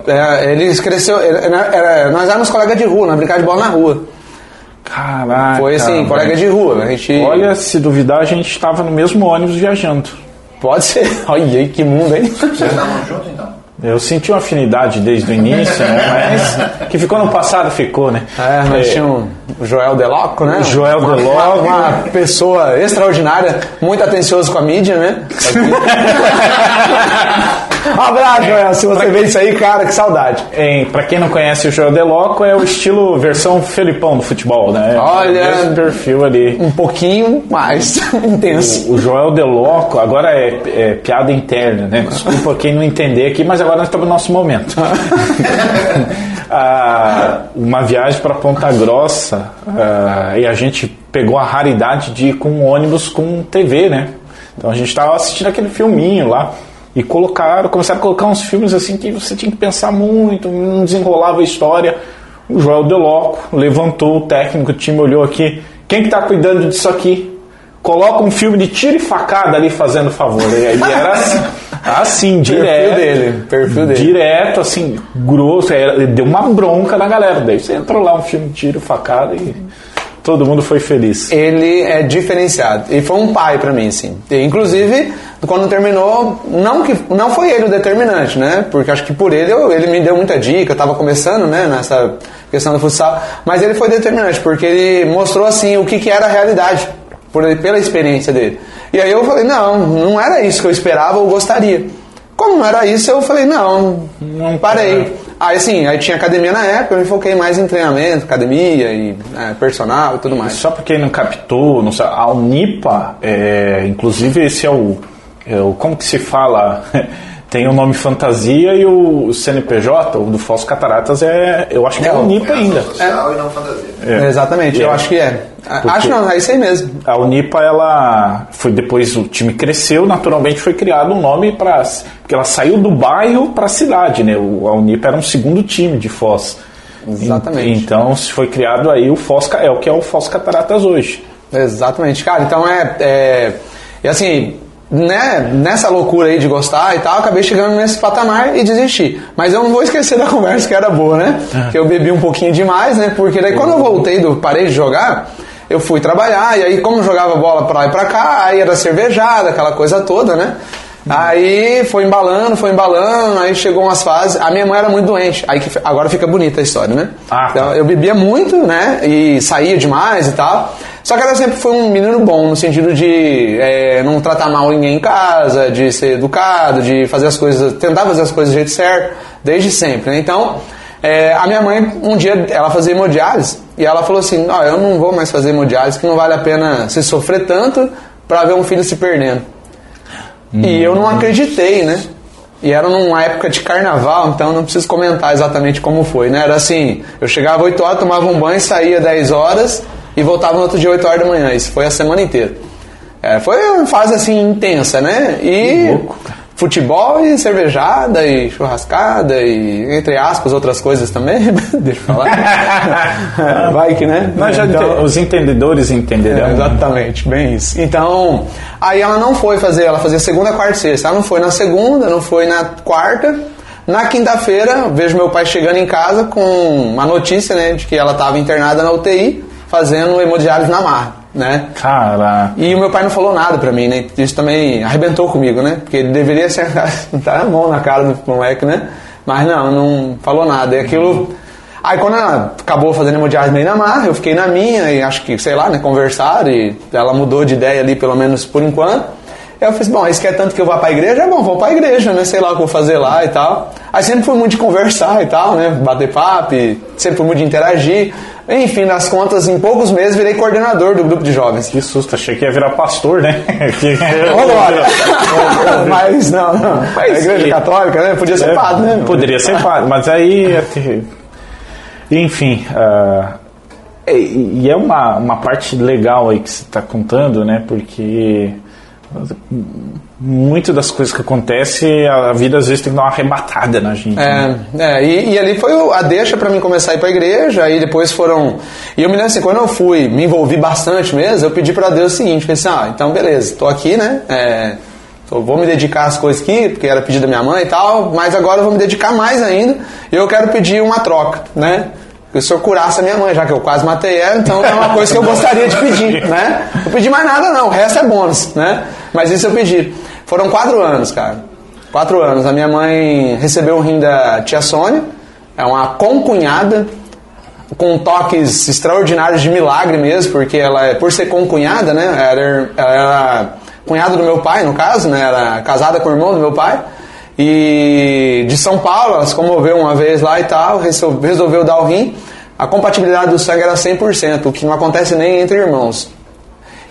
é, ele cresceu. ele- era- era- nós éramos colegas de rua, nós brincávamos de bola na rua. Caraca. Foi assim, colega de rua. A gente. Olha, se duvidar, a gente estava no mesmo ônibus viajando. Pode ser. [LAUGHS] Olha aí, que mundo, hein? Vocês estavam juntos então? Eu senti uma afinidade desde o início, né? [LAUGHS] Mas que ficou no passado, ficou, né? É, nós tínhamos o Joel Deloco, né? O Joel Uma- Deloco. Uma pessoa extraordinária, muito atencioso com a mídia, né? [LAUGHS] um abraço, Joel. Se você vê isso aí, cara, que saudade. Em, pra quem não conhece o Joel Deloco, é o estilo versão Felipão do futebol, né? Olha. É o mesmo perfil ali. Um pouquinho mais [LAUGHS] intenso. O Joel Deloco, agora é, é piada interna, né? Desculpa quem não entender aqui, mas agora nós estamos no nosso momento. [LAUGHS] Ah, uma viagem para Ponta Grossa ah, e a gente pegou a raridade de ir com um ônibus com TV, né? Então a gente estava assistindo aquele filminho lá e colocaram, começaram a colocar uns filmes assim que você tinha que pensar muito, não desenrolava a história. O Joel Deloco levantou o técnico, o time olhou aqui. Quem que tá cuidando disso aqui? Coloca um filme de tiro e facada ali fazendo favor. E aí era assim, [LAUGHS] assim direto. dele, perfil dele. Direto, assim, grosso. Era- Deu uma bronca na galera. Daí você entrou lá, um filme tiro facada e todo mundo foi feliz. Ele é diferenciado. E foi um pai pra mim, assim. E, inclusive, quando terminou, não que não foi ele o determinante, né? Porque acho que por ele eu- ele me deu muita dica, eu tava começando, né, nessa questão do futsal, mas ele foi determinante porque ele mostrou assim o que, que era a realidade por pela experiência dele. E aí eu falei, não, não era isso que eu esperava ou gostaria. Como não era isso, eu falei, não, Não parei. Aí assim, aí tinha academia na época, eu me foquei mais em treinamento, academia e é, personal e tudo mais. Só pra quem não captou, não sabe, a Unipa, é, inclusive esse é o, é o- Como que se fala? [LAUGHS] Tem o nome fantasia e o CNPJ, o do Falso Cataratas, é. Eu acho que é, É a o- Unipa ainda. Social e não fantasia. É. Exatamente, E eu é- acho que é. A- Porque- Acho não, é isso aí mesmo. A Unipa, ela foi depois o time cresceu, naturalmente foi criado um nome para porque ela saiu do bairro para a cidade, né? O, a Unipa era um segundo time de Foz. Exatamente. Então se foi criado aí o Foz, é o que é o Foz Cataratas hoje. Exatamente, cara. Então é. é e assim, né, nessa loucura aí de gostar e tal, acabei chegando nesse patamar e desisti. Mas eu não vou esquecer da [LAUGHS] conversa que era boa, né? Que eu bebi um pouquinho demais, né? Porque daí quando eu voltei do. parei de jogar. Eu fui trabalhar, e aí, como jogava bola pra lá e pra cá, aí era cervejada, aquela coisa toda, né? Aí foi embalando, foi embalando, aí chegou umas fases. A minha mãe era muito doente, aí que, agora fica bonita a história, né? Ah, tá. Então, eu bebia muito, né? E saía demais e tal. Só que ela sempre foi um menino bom, no sentido de é, não tratar mal ninguém em casa, de ser educado, de fazer as coisas, tentar fazer as coisas do jeito certo, desde sempre, né? Então, é, a minha mãe, um dia, ela fazia hemodiálise e ela falou assim: Não, eu não vou mais fazer hemodiálise, que não vale a pena se sofrer tanto pra ver um filho se perdendo. E eu não acreditei, né? E era numa época de carnaval, então não preciso comentar exatamente como foi, né? Era assim, eu chegava 8 horas, tomava um banho, saía 10 horas e voltava no outro dia 8 horas da manhã. Isso foi a semana inteira. É, foi uma fase assim intensa, né? E louco, futebol e cervejada e churrascada e entre aspas outras coisas também. [LAUGHS] Deixa eu falar. [LAUGHS] Vai que, né? Mas já Então- os entendedores entenderão. é, exatamente, bem isso. Então, aí ela não foi fazer, ela fazia segunda, quarta e sexta. Ela não foi na segunda, não foi na quarta. Na quinta-feira, vejo meu pai chegando em casa com uma notícia, né, de que ela estava internada na UTI, fazendo hemodiálise na marra, né? Cara, E o meu pai não falou nada pra mim, né? Isso também arrebentou comigo, né? Porque ele deveria ser. [LAUGHS] tá a mão na cara do moleque, né? Mas não, não falou nada. E aquilo. Aí quando ela acabou fazendo hemodiálise meio na marra, eu fiquei na minha e acho que, sei lá, né? Conversaram e ela mudou de ideia ali, pelo menos por enquanto. Aí eu falei, assim, bom, isso quer tanto que eu vá pra igreja? É bom, vou pra igreja, né? Sei lá o que eu vou fazer lá e tal. Aí sempre fui muito de conversar e tal, né? Bater papo, sempre fui muito de interagir. Enfim, nas contas, em poucos meses virei coordenador do grupo de jovens. que susto, achei que ia virar pastor, né? [LAUGHS] Ô, Glória! [LAUGHS] Mas não, não. Mas a igreja católica, né? Podia ser É, padre, né? Poderia ser padre, mas aí. ter- Enfim. e e é uma, uma parte legal aí que você está contando, né? Porque muito das coisas que acontecem, a vida às vezes tem que dar uma arrebatada na gente. né? É, é, e, e ali foi a deixa pra mim começar a ir pra igreja, aí depois foram. E eu me lembro assim, quando eu fui, me envolvi bastante mesmo, eu pedi pra Deus o seguinte: falei assim, ah, então beleza, tô aqui, né? É, tô- vou me dedicar às coisas aqui, porque era pedido da minha mãe e tal, mas agora eu vou me dedicar mais ainda, e eu quero pedir uma troca, né? que o senhor curasse a minha mãe, já que eu quase matei ela, então é uma coisa que eu gostaria de pedir, [LAUGHS] né? Não pedi mais nada não, o resto é bônus, né? Mas isso eu pedi. Foram quatro anos, cara. Quatro anos. A minha mãe recebeu o rim da tia Sônia, é uma concunhada, com toques extraordinários de milagre mesmo, porque ela, por ser concunhada, né? Ela, ela era cunhada do meu pai, no caso, né? Era casada com o irmão do meu pai. E de São Paulo, ela se comoveu uma vez lá e tal, resolveu dar o rim. A compatibilidade do sangue era 100%, o que não acontece nem entre irmãos.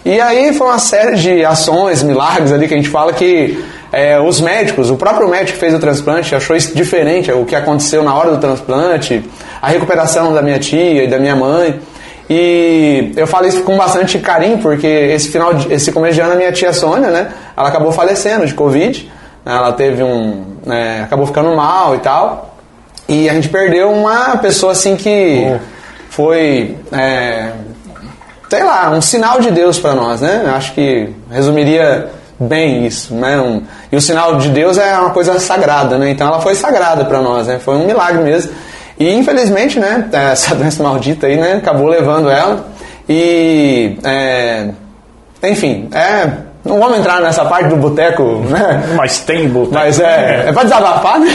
E aí foi uma série de ações, milagres ali que a gente fala que é, os médicos, o próprio médico que fez o transplante achou isso diferente, o que aconteceu na hora do transplante, a recuperação da minha tia e da minha mãe. E eu falo isso com bastante carinho, porque esse final, de, esse começo de ano a minha tia Sônia, né, ela acabou falecendo de Covid. Ela teve um, né, acabou ficando mal e tal. E a gente perdeu uma pessoa assim que foi é, sei lá, um sinal de Deus para nós, né? Acho que resumiria bem isso, né? Um, e o sinal de Deus é uma coisa sagrada, né? Então ela foi sagrada para nós, né? Foi um milagre mesmo. E infelizmente, né? [LAUGHS] Essa doença maldita aí, né? Acabou levando ela. E, é, enfim, é, não vamos entrar nessa parte do boteco, né? Mas tem boteco. Mas é, é pra desabafar, né?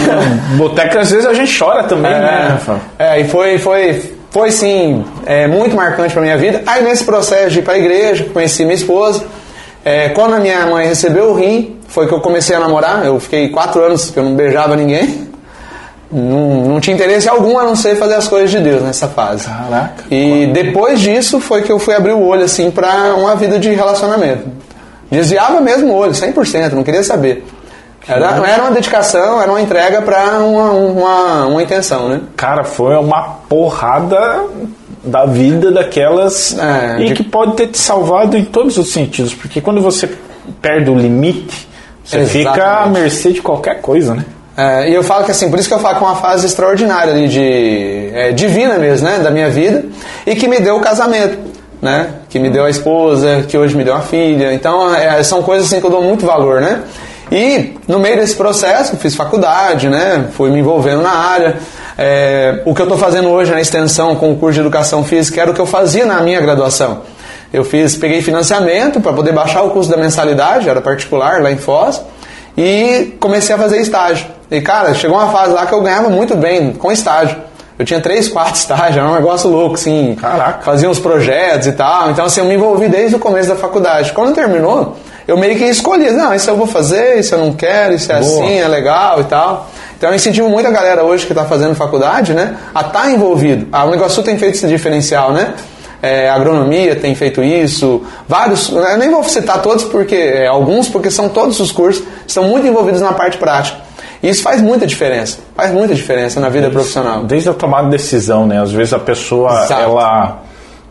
Boteco às vezes a gente chora também, é, né? É, e foi, foi, foi sim, é, muito marcante para minha vida. Aí nesse processo de ir para a igreja, conheci minha esposa. É, quando a minha mãe recebeu o rim, foi que eu comecei a namorar. Eu fiquei quatro anos que eu não beijava ninguém. Não, não tinha interesse algum a não ser fazer as coisas de Deus nessa fase. Caraca. E depois disso foi que eu fui abrir o olho assim para uma vida de relacionamento. Desviava mesmo o olho, 100%, não queria saber. Era, era uma dedicação, era uma entrega para uma, uma, uma intenção, né? Cara, foi uma porrada da vida daquelas É, e de- que pode ter te salvado em todos os sentidos, porque quando você perde o limite, você fica à Exatamente. mercê de qualquer coisa, né? É, e eu falo que assim, por isso que eu falo que é uma fase extraordinária ali de é, divina mesmo, né, da minha vida, e que me deu o casamento, né, que me deu a esposa, que hoje me deu a filha. Então é, são coisas assim que eu dou muito valor, né. E no meio desse processo, fiz faculdade, né, fui me envolvendo na área. É, o que eu estou fazendo hoje na extensão com o curso de educação física era o que eu fazia na minha graduação. Eu fiz, peguei financiamento para poder baixar o custo da mensalidade, era particular lá em Foz e comecei a fazer estágio. E cara, chegou uma fase lá que eu ganhava muito bem com estágio. Eu tinha três, [LAUGHS] quatro estágios, era um negócio louco, assim. Caraca. Fazia uns projetos e tal. Então, assim, eu me envolvi desde o começo da faculdade. Quando terminou, eu meio que escolhi, não, isso eu vou fazer, isso eu não quero, isso é Boa. assim, é legal e tal. Então eu incentivo muito a galera hoje que está fazendo faculdade, né, a estar envolvido. A Unigaçu tem feito esse diferencial, né? É, a agronomia tem feito isso, vários, eu nem vou citar todos porque é, alguns porque são todos os cursos estão muito envolvidos na parte prática. E isso faz muita diferença, faz muita diferença na vida profissional. Desde a tomada de decisão, né? Às vezes a pessoa Exato. ela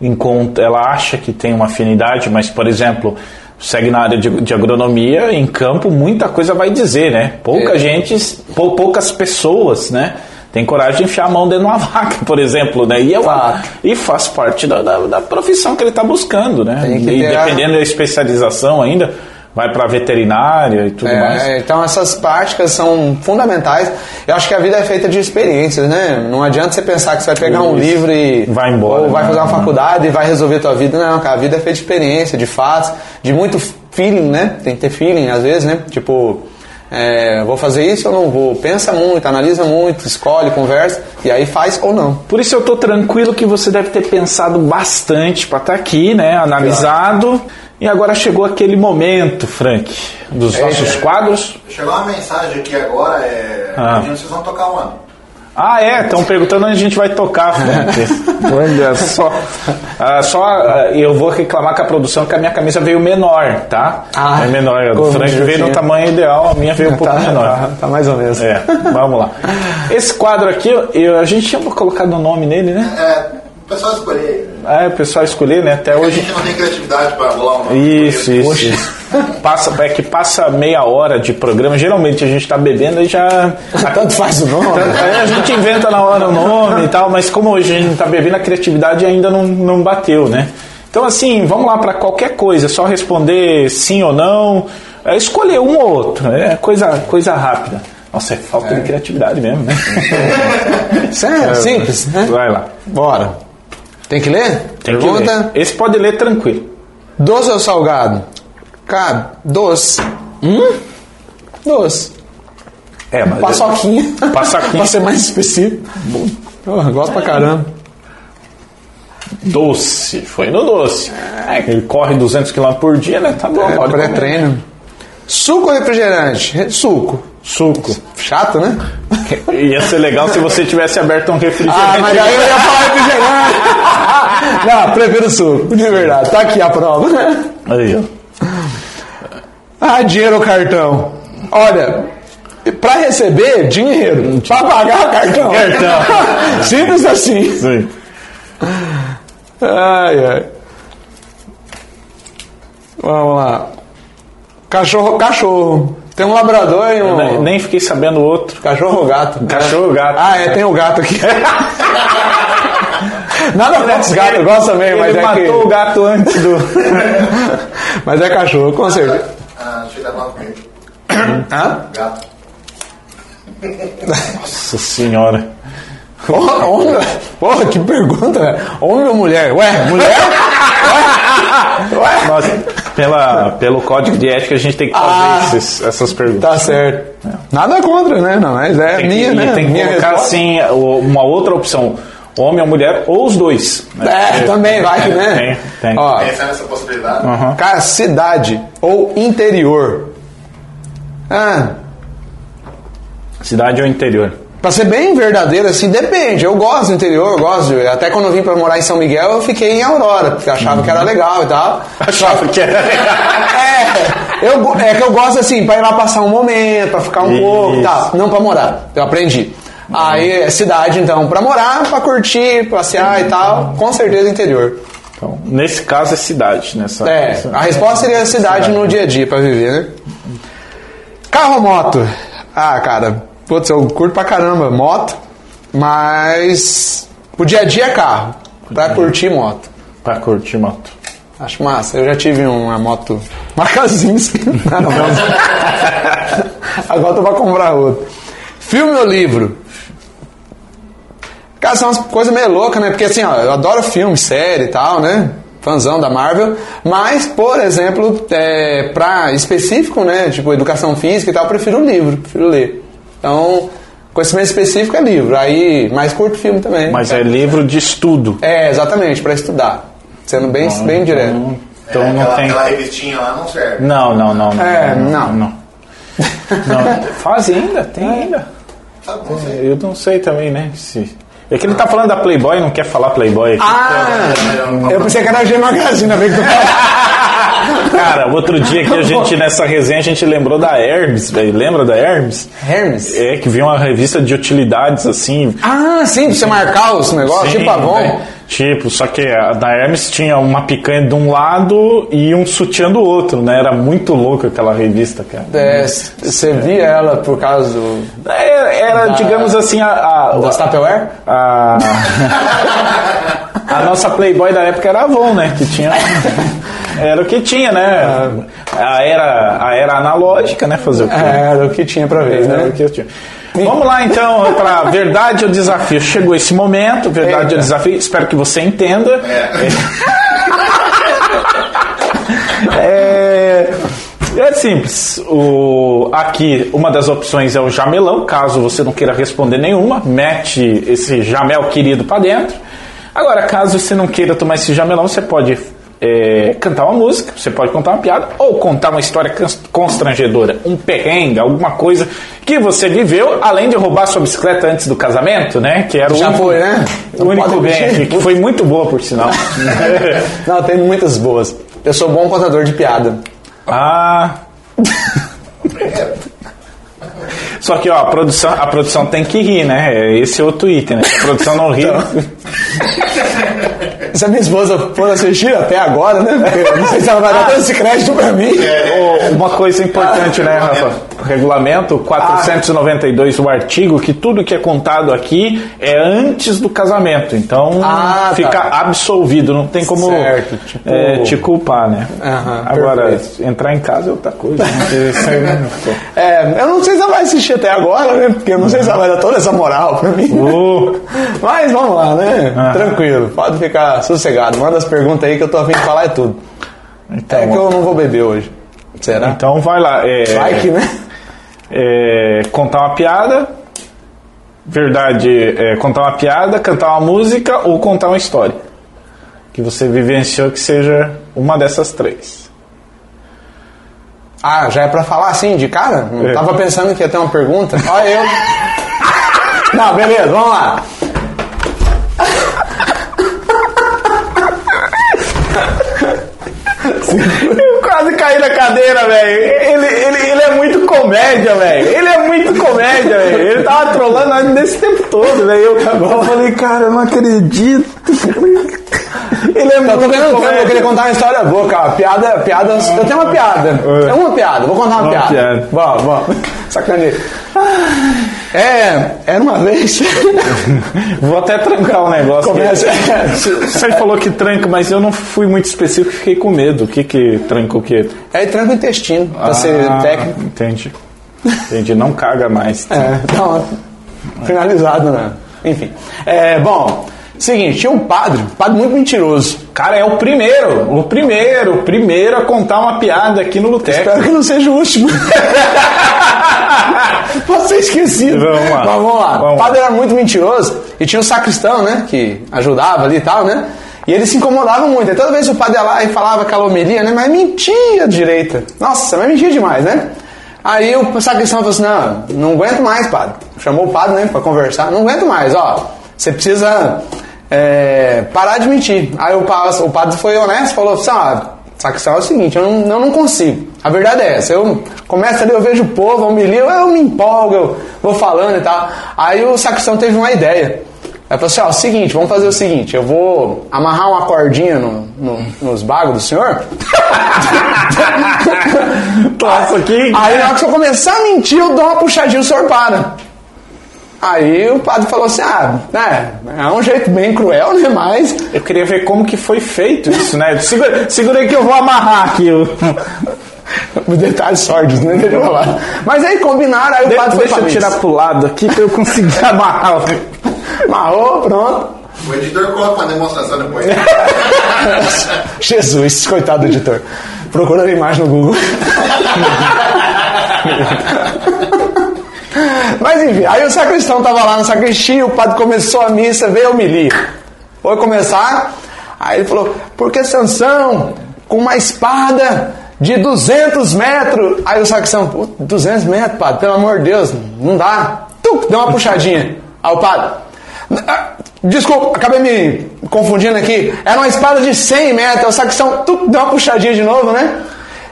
encontra, ela acha que tem uma afinidade, mas por exemplo, segue na área de, de agronomia, em campo muita coisa vai dizer, né? Pouca É. gente, pou- poucas pessoas, né? Tem coragem de enfiar a mão dentro de uma [LAUGHS] vaca, por exemplo, né? E, é uma- e faz parte da, da, da profissão que ele está buscando, né? E a- dependendo da especialização ainda, vai para veterinária e tudo mais. É, então essas práticas são fundamentais. Eu acho que a vida é feita de experiências, né? Não adianta você pensar que você vai pegar um Isso. livro e Vai embora, ou vai né? fazer uma faculdade e vai resolver a tua vida. Não, cara, a vida é feita de experiência, de fatos, de muito feeling, né? Tem que ter feeling às vezes, né? Tipo, é, vou fazer isso ou não vou? Pensa muito, analisa muito, escolhe, conversa e aí faz ou não. Por isso eu tô tranquilo que você deve ter pensado bastante para estar aqui, né? Analisado. E agora chegou aquele momento, Frank, dos É, nossos é. quadros. Chegou uma mensagem aqui agora, é. Ah. vocês vão tocar um ano. Ah, é, estão perguntando onde a gente vai tocar, Frank. [LAUGHS] Olha só. Ah, só ah, eu vou reclamar com a produção que a minha camisa veio menor, tá? Ah, é menor. A do Frank veio no tinha. tamanho ideal, a minha veio um pouco tá, menor. tá, tá mais ou menos. É, vamos lá. Esse quadro aqui, eu, a gente tinha colocado o nome nele, né? É, o pessoal escolher. É, o pessoal escolher, né? Até Hoje... A gente não tem criatividade pra bolar um nome. Isso, isso, Poxa. isso. Passa, é que passa meia hora de programa. Geralmente a gente tá bebendo e já. Tanto faz o nome. Aí a gente inventa na hora o nome e tal, mas como hoje a gente não tá bebendo, a criatividade ainda não, não bateu, né? Então, assim, vamos lá para qualquer coisa, é só responder sim ou não, é escolher um ou outro, é coisa, coisa rápida. Nossa, é falta de criatividade mesmo, né? [LAUGHS] Isso é simples, né? Vai lá. Bora. Tem que ler? Tem que Pergunta. ler. Esse pode ler tranquilo. Doce ou salgado? Cara, doce. Hum? Doce. É, mas Paçoquinha. Paçoquinha. [LAUGHS] pra ser mais específico. Porra, gosto pra caramba. doce. Foi no doce. É, que ele corre 200 km por dia, né? Tá bom, É, pré-treino. Suco ou refrigerante? Re- Suco. Suco. Chato, né? [LAUGHS] Ia ser legal se você tivesse aberto um refrigerante. Ah, mas aí eu ia falar refrigerante. [LAUGHS] Não, prefiro suco, de verdade. Tá aqui a prova. Aí, ó. Ah, dinheiro ou cartão? Olha, pra receber, dinheiro. Pra pagar, cartão. Cartão. [LAUGHS] Simples assim. Sim. Ai, ai. Vamos lá. Cachorro, cachorro. Tem um labrador e um... Nem, nem fiquei sabendo o outro. Cachorro ou gato? Cachorro ou gato? Ah, é, tem o gato aqui. [LAUGHS] Nada contra os gatos, eu gosto também, mas Ele é matou que... o gato antes do. [LAUGHS] Mas é cachorro, com certeza. Ah, deixa eu levar comigo. Hã? Gato. Nossa senhora. Porra, porra, que pergunta, velho. Homem ou mulher? Ué, mulher? Ué? [LAUGHS] [LAUGHS] Pela, pelo código de ética a gente tem que fazer Ah. esses- essas perguntas. Tá certo. Nada contra, né? Não, mas é Tem que, minha, e né? tem que minha colocar resposta. assim uma outra opção. Homem ou mulher, ou os dois. né? É, também vai que, né? Tem, tem. Ó, Pensa nessa possibilidade. Aham. cara, cidade ou interior? Ah, Cidade ou interior? Pra ser bem verdadeiro, assim, depende. Eu gosto do interior, eu gosto. de- Até quando eu vim pra morar em São Miguel, eu fiquei em Aurora, porque achava que era legal e tal. [LAUGHS] Achava que era. É, eu, é que eu gosto assim, pra ir lá passar um momento, pra ficar um Isso. pouco e tal. Não pra morar, eu aprendi. Aí é cidade então, pra morar, pra curtir, passear e tal, com certeza interior. Então, nesse caso é cidade. Nessa, É, a resposta seria cidade no dia a dia pra viver, né? Carro ou moto? Ah, cara, putz, eu curto pra caramba moto, mas o dia a dia é carro, pra curtir moto. Pra curtir moto. Acho massa. Eu já tive uma moto [LAUGHS] não. Agora tô pra comprar outra. Filme ou livro? Cara, são umas coisas meio loucas, né? Porque assim, ó, eu adoro filme, série e tal, né? Fãzão da Marvel. Mas, por exemplo, é, pra específico, né? Tipo, educação física e tal, eu prefiro livro, prefiro ler. Então, conhecimento específico é livro. Aí, mais curto filme também. Mas é livro de estudo. É, exatamente, pra estudar. Sendo bem, bem direto. Então É, não aquela, tem. aquela revistinha lá não serve. Não, não, não. não É, não. não. Não. Faz ainda, tem ainda. Sabe, não sei. Eu não sei também, né? Se... É que ele tá falando da Playboy, não quer falar Playboy aqui. Ah, eu pensei que era a G Magazine, a ver que tu fala. [LAUGHS] Cara, outro dia que a gente, nessa resenha, a gente lembrou da Hermes, velho. Lembra da Hermes? Hermes? É, que vinha uma revista de utilidades, assim. Ah, sim, pra você marcar os negócios, tipo Avon. Tipo, só que a da Hermes tinha uma picanha de um lado e um sutiã do outro, né? Era muito louco aquela revista, cara. É, você via ela por causa do, É, Era, Da- digamos assim, a, a, das Tupperware? a, [LAUGHS] a nossa Playboy da época era a Avon, né? Que tinha. [LAUGHS] Era o que tinha, né? A era, a era analógica, né? Fazer o quê? É, era o que tinha pra ver, Era o né? que eu tinha. Vamos lá então para verdade ou desafio. Chegou esse momento, verdade ou desafio. Espero que você entenda. [LAUGHS] É, é simples. O, aqui, uma das opções é o jamelão. Caso você não queira responder nenhuma, mete esse jamel querido para dentro. Agora, caso você não queira tomar esse jamelão, você pode é, cantar uma música, você pode contar uma piada ou contar uma história cons- constrangedora, um perrengue, alguma coisa que você viveu, além de roubar sua bicicleta antes do casamento, né? Que era o Já único, foi, né? o único bem aqui, que foi muito boa, por sinal. [LAUGHS] Não, tem muitas boas. Eu sou bom contador de piada. Ah. Só que ó, a produção, a produção tem que rir, né? Esse é outro item, né? Se a produção não ri. [LAUGHS] Se a minha esposa for assistir até agora, né? Porque eu não sei se ela vai dar todo esse crédito pra mim. Ô, Uma coisa importante, né, Rafa? regulamento 492, o artigo, que tudo que é contado aqui é antes do casamento. Então Ah, tá. fica absolvido, não tem como Certo, tipo- é, te culpar, né? Aham, Agora, perfeito. entrar em casa é outra coisa. Né? [LAUGHS] É, eu não sei se ela vai assistir até agora, né? Porque eu não sei se ela vai dar toda essa moral pra mim. Ô, Mas vamos lá, né? Ah. Tranquilo, pode ficar sossegado. Manda as perguntas aí que eu tô afim de falar é tudo. então, É que eu não vou beber hoje. Será? então vai lá. É, Vai que, né? é, contar uma piada. Verdade, é, contar uma piada, cantar uma música ou contar uma história. Que você vivenciou que seja uma dessas três. Ah, já é pra falar assim, de cara? Não É. tava pensando que ia ter uma pergunta. Olha eu. [LAUGHS] Não, beleza, vamos lá. Eu quase caí na cadeira, velho. Ele, ele, ele é muito comédia, velho. Ele é muito comédia, velho. Ele tava trolando desse tempo todo, velho. Eu, eu falei, cara, eu não acredito. Ele é Eu muito tô querendo, eu comédia. queria contar uma história boa, cara. Piada, piada. Eu tenho uma piada. É uma piada, vou contar uma, Uma piada. piada. Vamos, vamos. Sacaneio. É, era uma vez. [LAUGHS] Vou até trancar o negócio. Começa. Você falou que tranca, mas eu não fui muito específico, fiquei com medo. O que que tranca o quê? É tranca o intestino, pra ser Ah, técnico. Entendi. Entendi, não caga mais. É, então, finalizado, né? Enfim. É, bom, seguinte, tinha um padre, um padre muito mentiroso. Cara, é o primeiro, o primeiro, o primeiro a contar uma piada aqui no Boteco. Espero que não seja o último. [LAUGHS] Ser esquecido. Vamos lá. Mas vamos lá. Vamos o padre era muito mentiroso e tinha um sacristão, né? Que ajudava ali e tal, né? E ele se incomodava muito. E toda vez o padre ia lá e falava aquela homilia, né? Mas mentia direita. Nossa, mas mentia demais, né? Aí o sacristão falou assim: não, não aguento mais, padre. Chamou o padre, né, pra conversar. Não aguento mais, ó. Você precisa é, parar de mentir. Aí o, o padre foi honesto, falou assim: ah, é o seguinte, eu não, eu não consigo. A verdade é essa, eu começo ali, eu vejo o povo, eu me ligo, eu me empolgo, eu vou falando e tal. Aí o sacristão teve uma ideia. Aí falou assim, ó, seguinte, vamos fazer o seguinte, eu vou amarrar uma cordinha no, no- nos bagos do senhor. [LAUGHS] Nossa, que... Aí na hora que eu começar a mentir, eu dou uma puxadinha, o senhor para. Aí o padre falou assim, ah, é, é um jeito bem cruel, né, mas... Eu queria ver como que foi feito isso, né? Segura, segura aí que eu vou amarrar aqui. o- [LAUGHS] Os detalhes sórdidos, né? Deixa eu falar. Mas aí combinaram, aí o De- padre foi deixa eu tirar pro lado aqui pra eu conseguir [LAUGHS] amarrar. Amarrou, pronto. O editor coloca uma demonstração depois. [LAUGHS] Jesus, coitado do editor. Procura a imagem no Google. Mas enfim, aí o sacristão tava lá na sacristia, o padre começou a missa, veio a homilia. Foi começar, aí ele falou, porque Sansão, com uma espada de 200 metros. Aí o sacristão, "Pô, 200 metros, padre, pelo amor de Deus, não dá. Tuc, deu uma puxadinha. Aí o padre, "Ah, desculpa, acabei me confundindo aqui. Era uma espada de 100 metros. O sacristão, tuc, deu uma puxadinha de novo, né?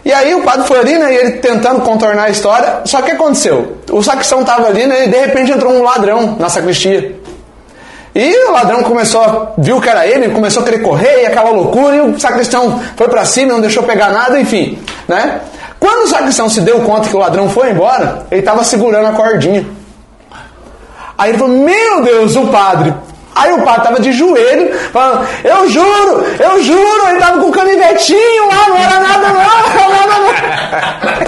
E aí o padre foi ali, né, e ele tentando contornar a história. Só que aconteceu? O sacristão tava ali, né, e de repente entrou um ladrão na sacristia. E o ladrão começou, viu que era ele, começou a querer correr e aquela loucura, e o sacristão foi pra cima, não deixou pegar nada, enfim, né? Quando o sacristão se deu conta que o ladrão foi embora, ele tava segurando a cordinha. Aí ele falou: Meu Deus, o padre. Aí o padre tava de joelho, falando: Eu juro, eu juro, ele tava com o canivetinho lá, não era nada, não, [LAUGHS] não era nada, não.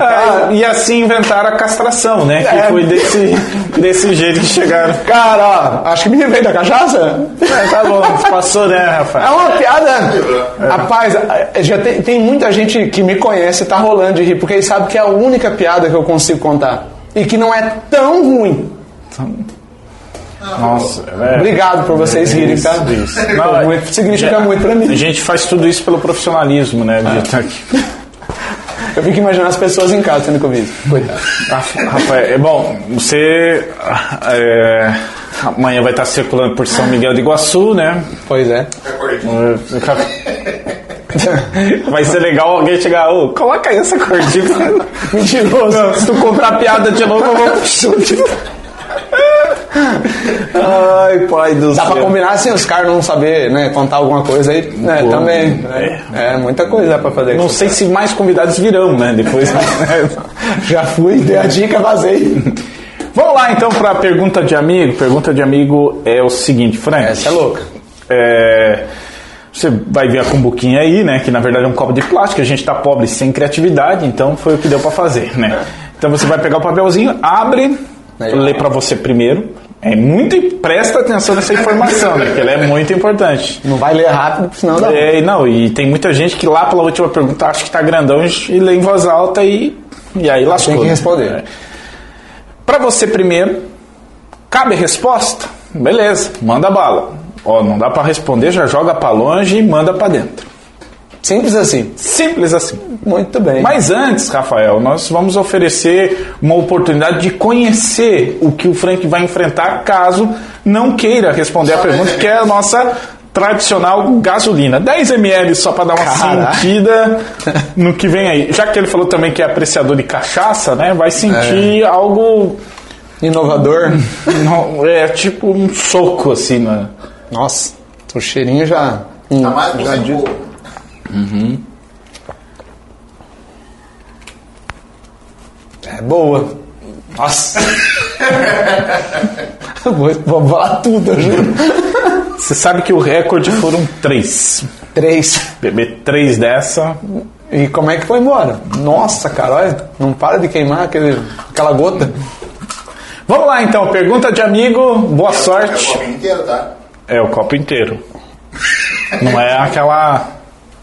Ah, e assim inventaram a castração, né? Que É. foi desse, desse jeito que chegaram. Cara, ó, acho que me veio da cachaça. É, tá bom, passou, né, É Rafael? uma piada. Rapaz, eh, já tem, tem muita gente que me conhece tá rolando de rir, porque eles sabem que é a única piada que eu consigo contar. E que não é tão ruim. Nossa, é. Obrigado por vocês rirem, tá? Isso. Não, é- Muito- significa já- muito pra A mim. gente faz tudo isso pelo profissionalismo, né? De estar aqui. [LAUGHS] Eu fico imaginando as pessoas em casa. Coitado. Rafa- Rafael, é bom, você é, amanhã vai estar circulando por São Miguel de Iguaçu, né? Pois é. Vai ser legal alguém chegar, ô, coloca aí essa cordinha. [LAUGHS] Mentiroso. Não, se tu comprar piada de novo, eu vou. Ai, pai do Dá céu. pra combinar assim, os caras não saber, né, contar alguma coisa aí, né, Pô, também. né? É. muita coisa dá pra fazer. Não sei se mais convidados virão, né? Depois. [LAUGHS] Já fui, dei a dica, vazei. Vamos lá então para a pergunta de amigo. Pergunta de amigo é o seguinte, Frank. Essa é louca. É, você vai ver a cumbuquinha aí, né? Que na verdade é um copo de plástico. A gente tá pobre sem criatividade, então foi o que deu para fazer, né? Então você vai pegar o papelzinho, abre, Aí. lê para você primeiro. É muito presta atenção nessa informação, né? Que ela é muito importante. Não vai ler rápido, senão dá. É, não, e tem muita gente que lá pela última pergunta acha que tá grandão e lê em voz alta e, e aí lascou. Tem que responder. É. Pra você primeiro, cabe a resposta? Beleza, manda bala. Ó, não dá pra responder, já joga pra longe e manda pra dentro. Simples assim. Simples assim. Muito bem. Mas antes, Rafael, nós vamos oferecer uma oportunidade de conhecer o que o Frank vai enfrentar caso não queira responder a pergunta, que é a nossa tradicional gasolina. 10 ml só para dar uma Caraca. sentida no que vem aí. Já que ele falou também que é apreciador de cachaça, né? Vai sentir algo. Inovador. não, é tipo um soco assim, né? Nossa, o cheirinho já. Tá mais com já cor. É boa. Nossa. [LAUGHS] vou, vou falar tudo, eu juro. Você sabe que o recorde foram três. Três. Beber três dessa. E como é que foi embora? Nossa, cara, olha, não para de queimar aquele, aquela gota. Vamos lá então, pergunta de amigo, boa É o sorte. copo inteiro, tá? É o copo inteiro. Não é aquela.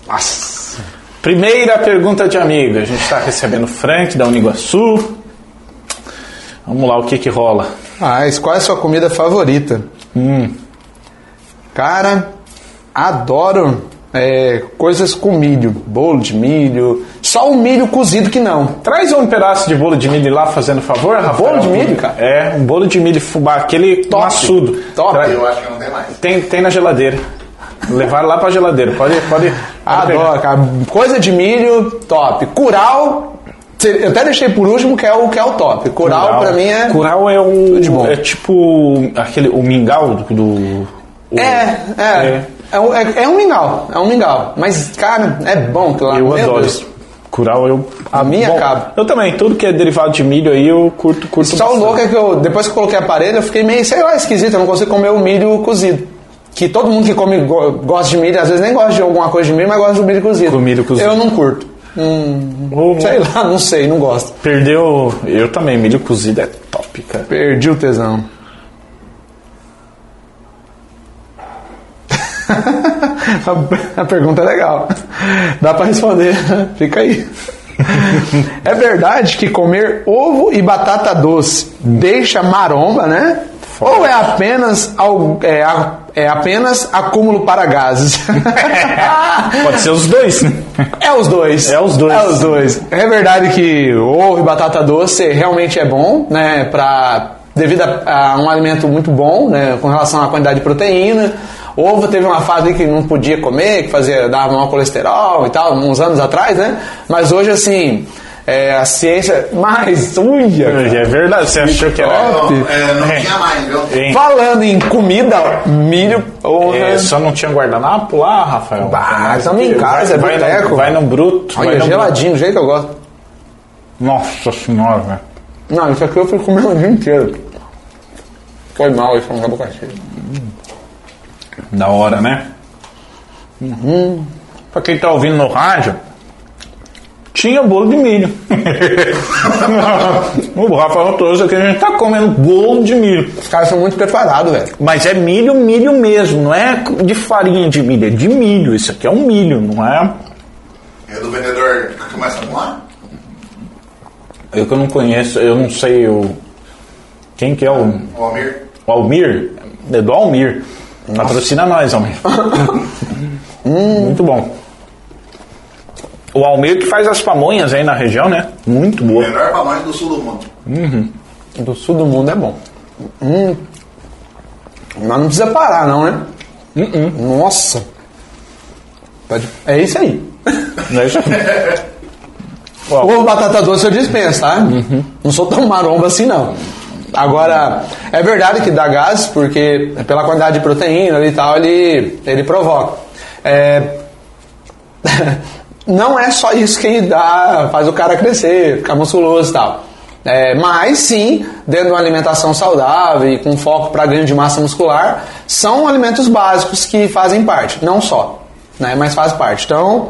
Nossa. Primeira pergunta de amigo. A gente está recebendo o Frank da Uniguaçu. Vamos lá, o que que rola? Ah, mas qual é a sua comida favorita? Hum, Cara, adoro é, coisas com milho. Bolo de milho. Só o milho cozido que não. Traz um pedaço de bolo de milho lá, fazendo favor, Rafael. Bolo de milho, cara? É, um bolo de milho fubá, aquele Top. maçudo. Top. Tra- Eu acho que não tem mais. Tem, tem na geladeira. Levaram lá pra geladeira. Pode, pode. Adoro, cara. Coisa de milho, top. Curau, eu até deixei por último, que é o, que é o top. Curau, pra mim é. Curau é o. de bom. É tipo aquele, o mingau do. do o- É, é. É, um- é, é um mingau, é um mingau. Mas, cara, é bom que lá. Eu adoro isso. Curau eu. A minha Bom, acaba. Eu também, tudo que é derivado de milho aí eu curto, curto Só o louco é que eu, depois que eu coloquei aparelho, eu fiquei meio, sei lá, esquisito. Eu não consigo comer o milho cozido. Que todo mundo que come go- gosta de milho, às vezes nem gosta de alguma coisa de milho, mas gosta do milho cozido. Com milho cozido. Eu não curto. Hum, Ou- sei lá, não sei, não gosto. Perdeu. Eu também, milho cozido é top, cara. Perdi o tesão. [LAUGHS] a, pergunta é legal. Dá pra responder. Fica aí. É verdade que comer ovo e batata doce deixa maromba, né? Ou é apenas, é, é apenas acúmulo para gases? [LAUGHS] Pode ser os dois, né? É os dois. É os dois. É os dois. É verdade que ovo e batata doce realmente é bom, né? Pra, devido a, a um alimento muito bom, né? Com relação à quantidade de proteína. Ovo teve uma fase que não podia comer, que fazia, dava mau colesterol e tal, uns anos atrás, né? Mas hoje, assim, é, a ciência. Mais, uia! É verdade, você achou que era. Não, é, não É. tinha mais, viu? Hein? Falando em comida, milho. porra. É, só não tinha guardanapo lá, Rafael? Bah, Mas tamo em vai- casa, é vai, boteco. no, vai no bruto. vai Olha, no geladinho, do jeito que eu gosto. Nossa senhora, velho. Não, isso aqui eu fui comer o dia inteiro. Foi mal, isso não boca cheia. Da hora, né? Uhum. Pra quem tá ouvindo no rádio, tinha bolo de milho. [LAUGHS] o Rafael trouxe aqui, a gente tá comendo bolo de milho. Os caras são muito preparados, velho. Mas é milho, milho mesmo, não é de farinha de milho, é de milho. Isso aqui é um milho, não é? É do vendedor que começa com A? Eu que eu não conheço, eu não sei o. Quem que é o. O Almir? O Almir? É do Almir. Patrocina nós, Almir. [LAUGHS] Muito bom. O Almir que faz as pamonhas aí na região, né? Muito O boa. melhor pamonha do sul do mundo. Do sul do mundo é bom. Hum. Mas não precisa parar, não, né? Nossa. Pode- É isso aí. [LAUGHS] Não é isso [LAUGHS] aí. Ovo batata doce eu dispenso, tá? Não sou tão maromba assim, não. Agora, é verdade que dá gases, porque pela quantidade de proteína e tal, ele, ele provoca. É, [LAUGHS] não é só isso que dá, faz o cara crescer, ficar musculoso e tal. É, mas sim, dentro de uma alimentação saudável e com foco para ganho de massa muscular, são alimentos básicos que fazem parte, não só, né, mas faz parte. Então,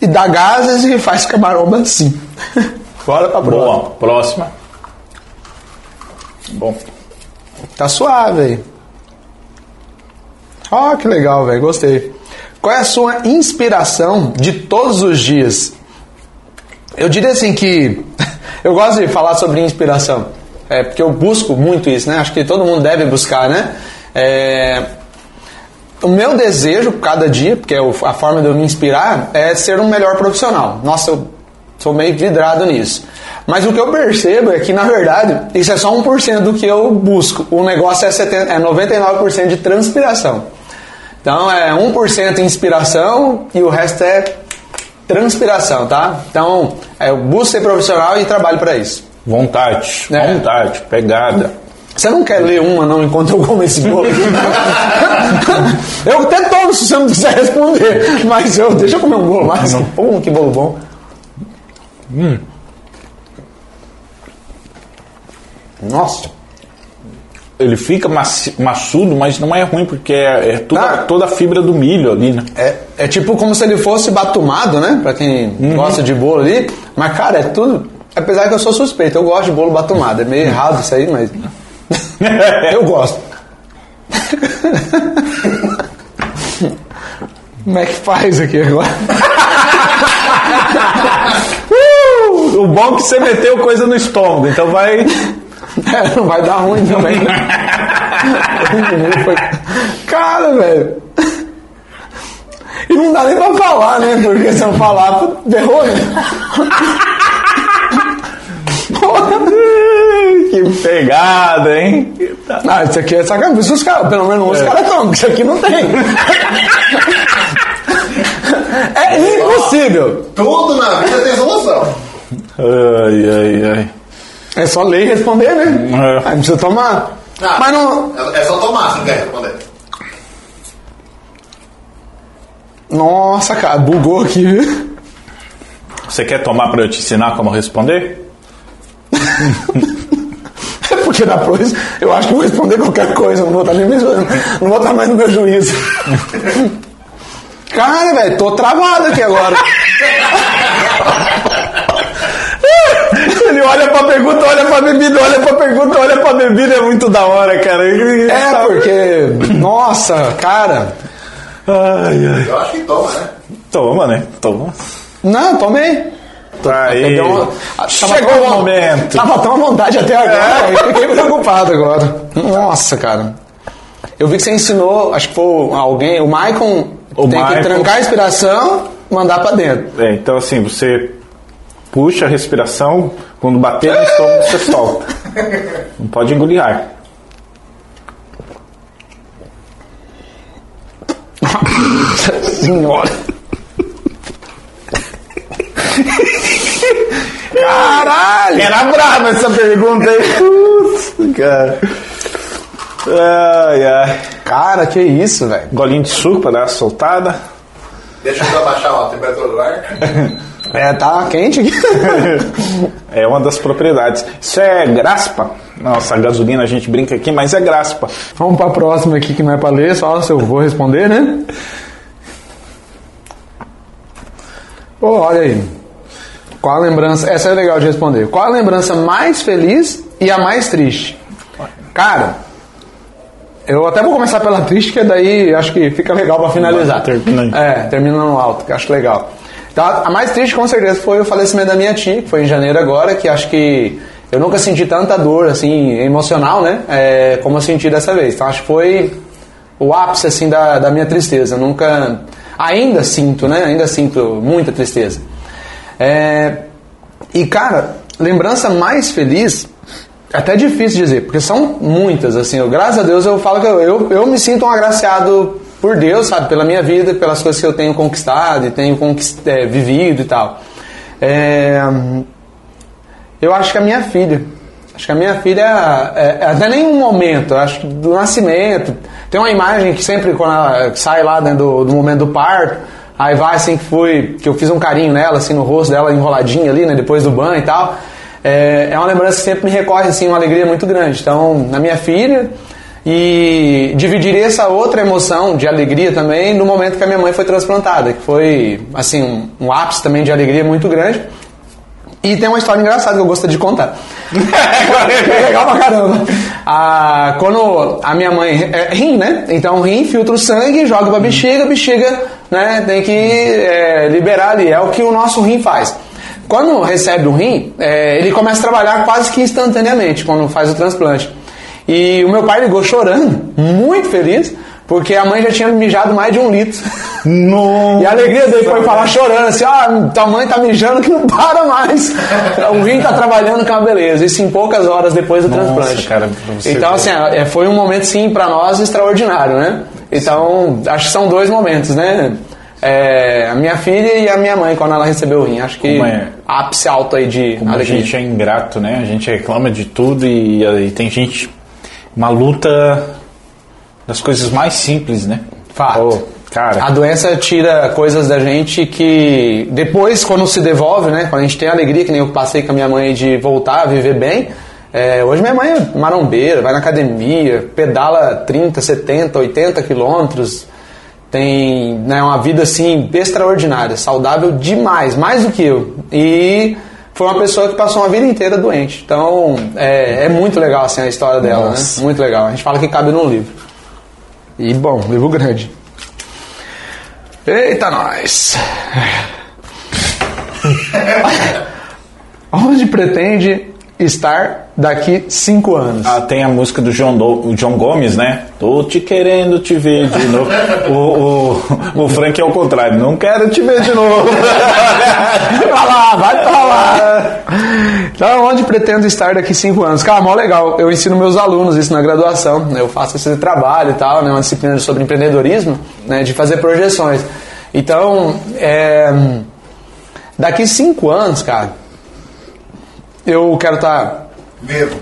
e dá gases e faz camaromba sim. [LAUGHS] Bora pra próxima. Boa, próxima. Bom. Tá suave aí. Ó, que legal, velho. Gostei. Qual é a sua inspiração de todos os dias? Eu diria assim que [LAUGHS] eu gosto de falar sobre inspiração, é porque eu busco muito isso, né? Acho que todo mundo deve buscar, né? É, o meu desejo cada dia, porque é a forma de eu me inspirar, é ser um melhor profissional. Nossa, eu sou meio vidrado nisso. Mas o que eu percebo é que, na verdade, isso é só 1% do que eu busco. O negócio é, 70, é 99% de transpiração. Então é 1% inspiração e o resto é transpiração, tá? Então é, eu busco ser profissional e trabalho para isso. Vontade, É. vontade, pegada. Você não quer ler uma não enquanto eu como esse bolo? [LAUGHS] eu até tomo se você não quiser responder, mas eu deixa eu comer um bolo mais. Pum, que bolo bom. Nossa. Ele fica maçudo, mas não é ruim, porque é, é toda, Ah. toda a fibra do milho ali, né? É, é tipo como se ele fosse batumado, né? Pra quem gosta de bolo ali. Mas, cara, é tudo. Apesar que eu sou suspeito, eu gosto de bolo batumado. É meio errado isso aí, mas. [LAUGHS] eu gosto. Como é que faz aqui agora? [LAUGHS] Uh, o bom é que você meteu coisa no estômago, então vai. É, [LAUGHS] não vai dar ruim também, né? Foi- Cara, velho. E não dá nem pra falar, né? Porque se eu falar, ferrou, né? [LAUGHS] Que pegada, hein? Ah, isso aqui é sacanagem. Isso os caras, pelo menos os caras estão, isso aqui não tem. É impossível. Tudo na vida tem solução. Ai, ai, ai. É só ler e responder, né? É. Aí precisa tomar. Ah, Mas não. É é só tomar, você não quer responder. Nossa, cara, bugou aqui, viu? Você quer tomar pra eu te ensinar como responder? [LAUGHS] É porque da próxima eu acho que vou responder qualquer coisa, não vou estar nem me não vou estar mais no meu juízo. Cara, velho, tô travado aqui agora. [LAUGHS] Ele olha pra pergunta, olha pra bebida, olha pra pergunta, olha pra bebida, é muito da hora, cara. É, porque, nossa, cara. Ai, ai. Eu acho que toma, né? Toma, né? Toma. Não, tomei. Tá aí. Deu uma- Chegou o momento. Tava tão à vontade até agora, eu fiquei preocupado agora. Nossa, cara. Eu vi que você ensinou, acho que foi alguém, o Maicon O tem que Maicon. trancar a inspiração, mandar pra dentro. É, então assim, você puxa a respiração, quando bater no estômago você solta. Não pode engolir ar. Senhora. Caralho! Era brava essa pergunta aí. Cara. Ai, ai. Cara, que isso, velho? Golinho de suco pra dar uma soltada. Deixa eu abaixar a temperatura do ar. [LAUGHS] É, tá quente aqui. [LAUGHS] É uma das propriedades. Isso é graspa. Nossa, a gasolina a gente brinca aqui, mas é graspa. Vamos pra próxima aqui que não é pra ler, só se eu vou responder, né? Pô, olha aí. Qual a lembrança? Essa é legal de responder. Qual a lembrança mais feliz e a mais triste? Cara, eu até vou começar pela triste, que daí acho que fica legal pra finalizar. Termina. É, termina no alto, que acho legal. Então, a mais triste com certeza foi o falecimento da minha tia, que foi em janeiro agora, que acho que eu nunca senti tanta dor, assim, emocional, né? É, como eu senti dessa vez. Então acho que foi o ápice, assim, da, da minha tristeza. Eu nunca. Ainda sinto, né? Ainda sinto muita tristeza. É, e cara, lembrança mais feliz, até difícil dizer, porque são muitas, assim, eu, graças a Deus eu falo que eu, eu, eu me sinto um agraciado por Deus, sabe, pela minha vida, pelas coisas que eu tenho conquistado e tenho conquist, é, vivido e tal. É, eu acho que a minha filha, Acho que a minha filha, é, é, até nenhum momento, acho que do nascimento. Tem uma imagem que sempre quando ela sai lá dentro do, do momento do parto, aí vai assim que fui, que eu fiz um carinho nela, assim, no rosto dela, enroladinha ali, né, depois do banho e tal. É, é uma lembrança que sempre me recorre, assim, uma alegria muito grande. Então, na minha filha, e dividiria essa outra emoção de alegria também no momento que a minha mãe foi transplantada, que foi, assim, um, um ápice também de alegria muito grande. E tem uma história engraçada que eu gostaria de contar. é [LAUGHS] legal pra caramba. Ah, quando a minha mãe. É, rim, né? Então rim filtra o sangue, joga pra bexiga, a bexiga né, tem que é, liberar ali. É o que o nosso rim faz. Quando recebe o rim, é, ele começa a trabalhar quase que instantaneamente quando faz o transplante. E o meu pai ligou chorando, muito feliz, porque a mãe já tinha mijado mais de um litro. Nossa. E a alegria dele foi falar chorando assim: ah, tua mãe tá mijando que não para mais. o [LAUGHS] rim tá trabalhando com uma beleza. Isso em poucas horas depois do Nossa, transplante. cara, então, assim, é, foi um momento, sim, para nós extraordinário, né? Então, acho que são dois momentos, né? É, a minha filha e a minha mãe, quando ela recebeu o rim. Acho que é? ápice alto aí de Como a alegria. gente é ingrato, né? A gente reclama de tudo e, e tem gente. Uma luta das coisas mais simples, né? Fato. Pô, cara. A doença tira coisas da gente que depois, quando se devolve, né? Quando a gente tem a alegria, que nem eu passei com a minha mãe de voltar a viver bem. é, hoje minha mãe é marombeira, vai na academia, pedala 30, 70, 80 quilômetros. Tem né, uma vida assim extraordinária, saudável demais, mais do que eu. E foi uma pessoa que passou uma vida inteira doente. Então é, é muito legal assim, a história dela, né? Muito legal. A gente fala que cabe num livro. E bom, livro grande. Eita, nós! [LAUGHS] [LAUGHS] Onde pretende estar daqui cinco anos? Ah, tem a música do João, Do- João Gomes, né? Tô te querendo te ver de novo. [LAUGHS] o, o, o Frank é o contrário, não quero te ver de novo. [LAUGHS] Vai pra lá, vai pra lá! Então, onde pretendo estar daqui cinco anos? Cara, mó legal. Eu ensino meus alunos isso na graduação. né? Eu faço esse trabalho e tal, né? Uma disciplina sobre empreendedorismo, né? De fazer projeções. Então, é, daqui cinco anos, cara, eu quero estar Vivo.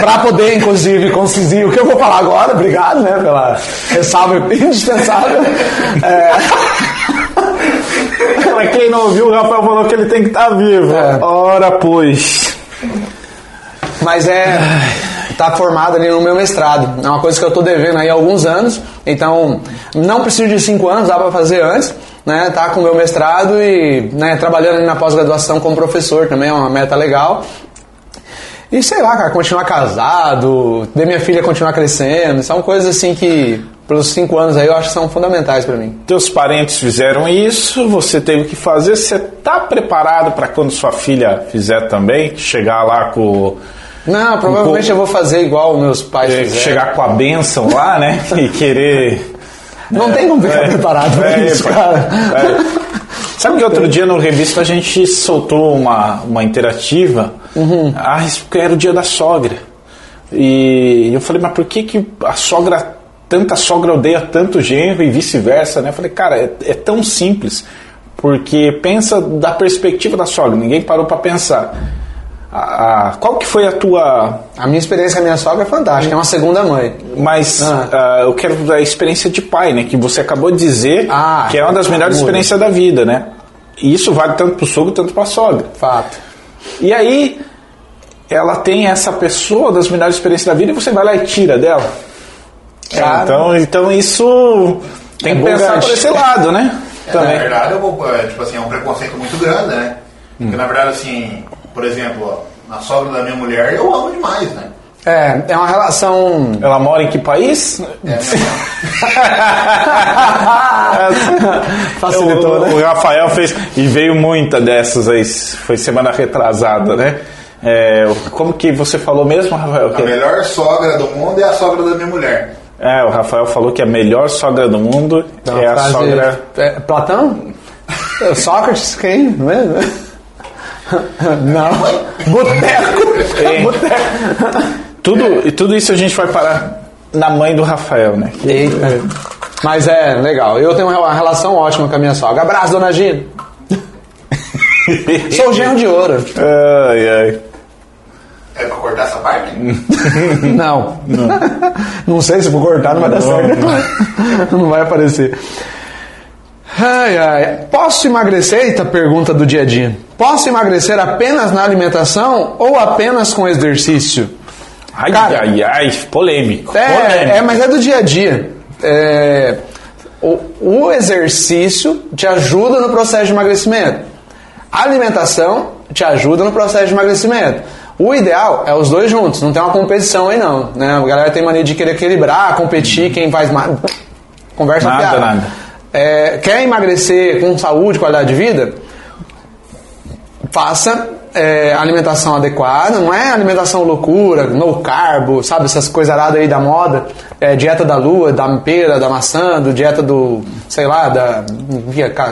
Para poder, inclusive, conseguir o que eu vou falar agora, obrigado, né, pela ressalva indispensável. É, [LAUGHS] pra quem não ouviu, o Rafael falou que ele tem que estar vivo. É. Ora, pois. mas é tá formado ali no meu mestrado. É uma coisa que eu tô devendo aí há alguns anos. Então, não preciso de cinco anos, dá para fazer antes. Né, tá com o meu mestrado e né, trabalhando na pós-graduação como professor também é uma meta legal. E sei lá, cara, continuar casado, ver minha filha continuar crescendo, são coisas assim que, pelos cinco anos aí, eu acho que são fundamentais para mim. Teus parentes fizeram isso, você teve que fazer. Você tá preparado para quando sua filha fizer também? Chegar lá com. Não, provavelmente Com- eu vou fazer igual meus pais eh, fizeram. chegar com a benção lá, né? [LAUGHS] E querer. Não tem como ficar É, preparado pra é, isso, é, cara. é. Sabe que outro dia no revista a gente soltou uma, uma interativa Uhum. a respeito era o dia da sogra. E eu falei, mas por que, que a sogra, tanta sogra odeia tanto genro e vice-versa, né? Eu falei, cara, é, é tão simples. Porque pensa da perspectiva da sogra, ninguém parou para pensar. A- a- qual que foi a tua A minha experiência com a minha sogra é fantástica, é uma segunda mãe. mas Ah. ah, eu quero da experiência de pai, né? Que você acabou de dizer Ah, que é uma das melhores muda. experiências da vida, né? E isso vale tanto pro sogro quanto pra sogra. Fato. E aí, ela tem essa pessoa das melhores experiências da vida e você vai lá e tira dela. Cara. então, então isso tem É que pensar por esse lado, né? É, na Também. verdade, eu vou, é, tipo assim, é um preconceito muito grande, né? Porque, na verdade, assim, por exemplo, ó, na sogra da minha mulher, eu amo demais, né? É, é uma relação. Ela mora em que país? É, [LAUGHS] Facilitou, o, né? o Rafael fez e veio muita dessas aí, foi semana retrasada, né? É, como que você falou mesmo, Rafael? a Que- melhor sogra do mundo é a sogra da minha mulher. É, o Rafael falou que a melhor sogra do mundo é a sogra. é, Platão? É, [LAUGHS] Sócrates? Quem? Não é? [LAUGHS] Não. Boteco. É. Boteco. Tudo, e tudo isso a gente vai parar na mãe do Rafael, né? Eita. Mas é legal. Eu tenho uma relação ótima com a minha sogra. Abraço, dona Gina. [LAUGHS] Sou o genro de ouro. Ai, ai. É pra cortar essa parte? [LAUGHS] Não. Não. sei se vou cortar, não vai dar certo. Não vai aparecer. Ai, ai. Posso emagrecer? Eita, pergunta do dia a dia. Posso emagrecer apenas na alimentação ou apenas com exercício? Ai, Cara, ai, ai, polêmico. É, polêmico. é, mas é do dia a dia. É, o, o exercício te ajuda no processo de emagrecimento. A alimentação te ajuda no processo de emagrecimento. O ideal é os dois juntos, não tem uma competição aí não. Né? A galera tem mania de querer equilibrar, competir, quem faz mais. Conversa Nada, fiada. nada. É, quer emagrecer com saúde, qualidade de vida? faça é, alimentação adequada, não é alimentação loucura, no carbo, sabe, essas coisas aí da moda, é, dieta da lua, da pera, da maçã, do dieta do, sei lá, da,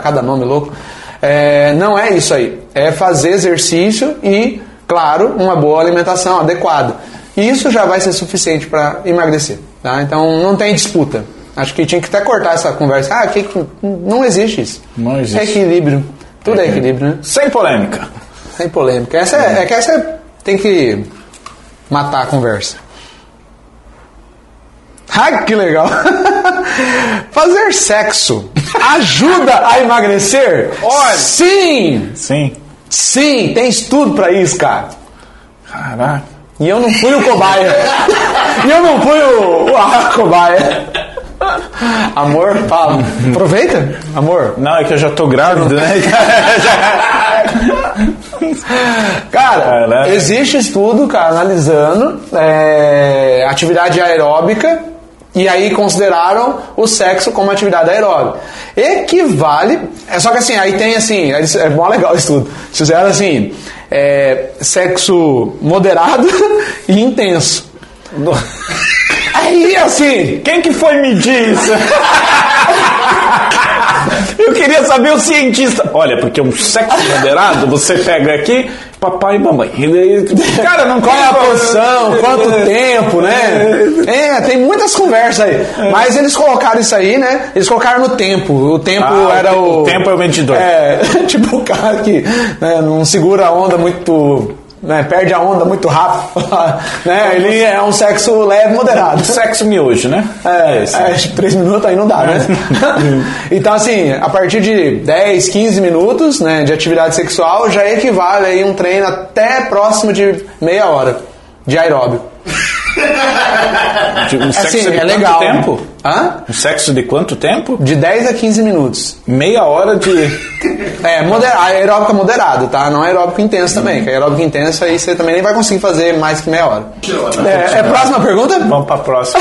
cada nome louco. É, não é isso aí, é fazer exercício e, claro, uma boa alimentação adequada. Isso já vai ser suficiente para emagrecer, tá? Então não tem disputa. Acho que tinha que até cortar essa conversa. Ah, que, que- não existe isso. Não existe. É equilíbrio. Tudo é equilíbrio, né? Sem polêmica. Sem polêmica. Essa é, é que essa tem que matar a conversa. Ai, que legal! [LAUGHS] Fazer sexo ajuda a emagrecer? Olha. Sim! Sim. Sim, tem estudo pra isso, cara. Caraca. E eu não fui o cobaia. [LAUGHS] e eu não fui o, o a cobaia. [LAUGHS] Amor, fala. Aproveita, amor. Não, é que eu já tô grávido, né? [LAUGHS] Cara, Caraca. existe estudo, cara, analisando é, atividade aeróbica e aí consideraram o sexo como atividade aeróbica. Equivale. É só que assim, aí tem assim, é mó legal o estudo. Fizeram assim: é, sexo moderado [LAUGHS] e intenso. Aí assim, Quem que foi medir isso? Eu queria saber o cientista. Olha, porque um sexo moderado, você pega aqui, papai e mamãe. Cara, não Qual é a posição? Quanto tempo, né? É, tem muitas conversas aí. Mas eles colocaram isso aí, né? Eles colocaram no tempo. O tempo Ah, era o o. tempo é o medidor. É, [LAUGHS] tipo o cara que né, não segura a onda muito. Né, perde a onda muito rápido. [LAUGHS] né? Ele é um sexo leve moderado. Sexo miojo, né? É, é, que [LAUGHS] três minutos aí não dá, né? [LAUGHS] então, assim, a partir de 10, 15 minutos né, de atividade sexual já equivale aí um treino até próximo de meia hora de aeróbio. [LAUGHS] De- Um sexo Assim, de é quanto legal. tempo? Hã? Um sexo de quanto tempo? De 10 a 15 minutos. Meia hora de. É, modera aeróbico moderado, tá? Não aeróbico intenso também, que aeróbico intenso aí você também nem vai conseguir fazer mais que meia hora. É, é próxima pergunta? Vamos pra próxima.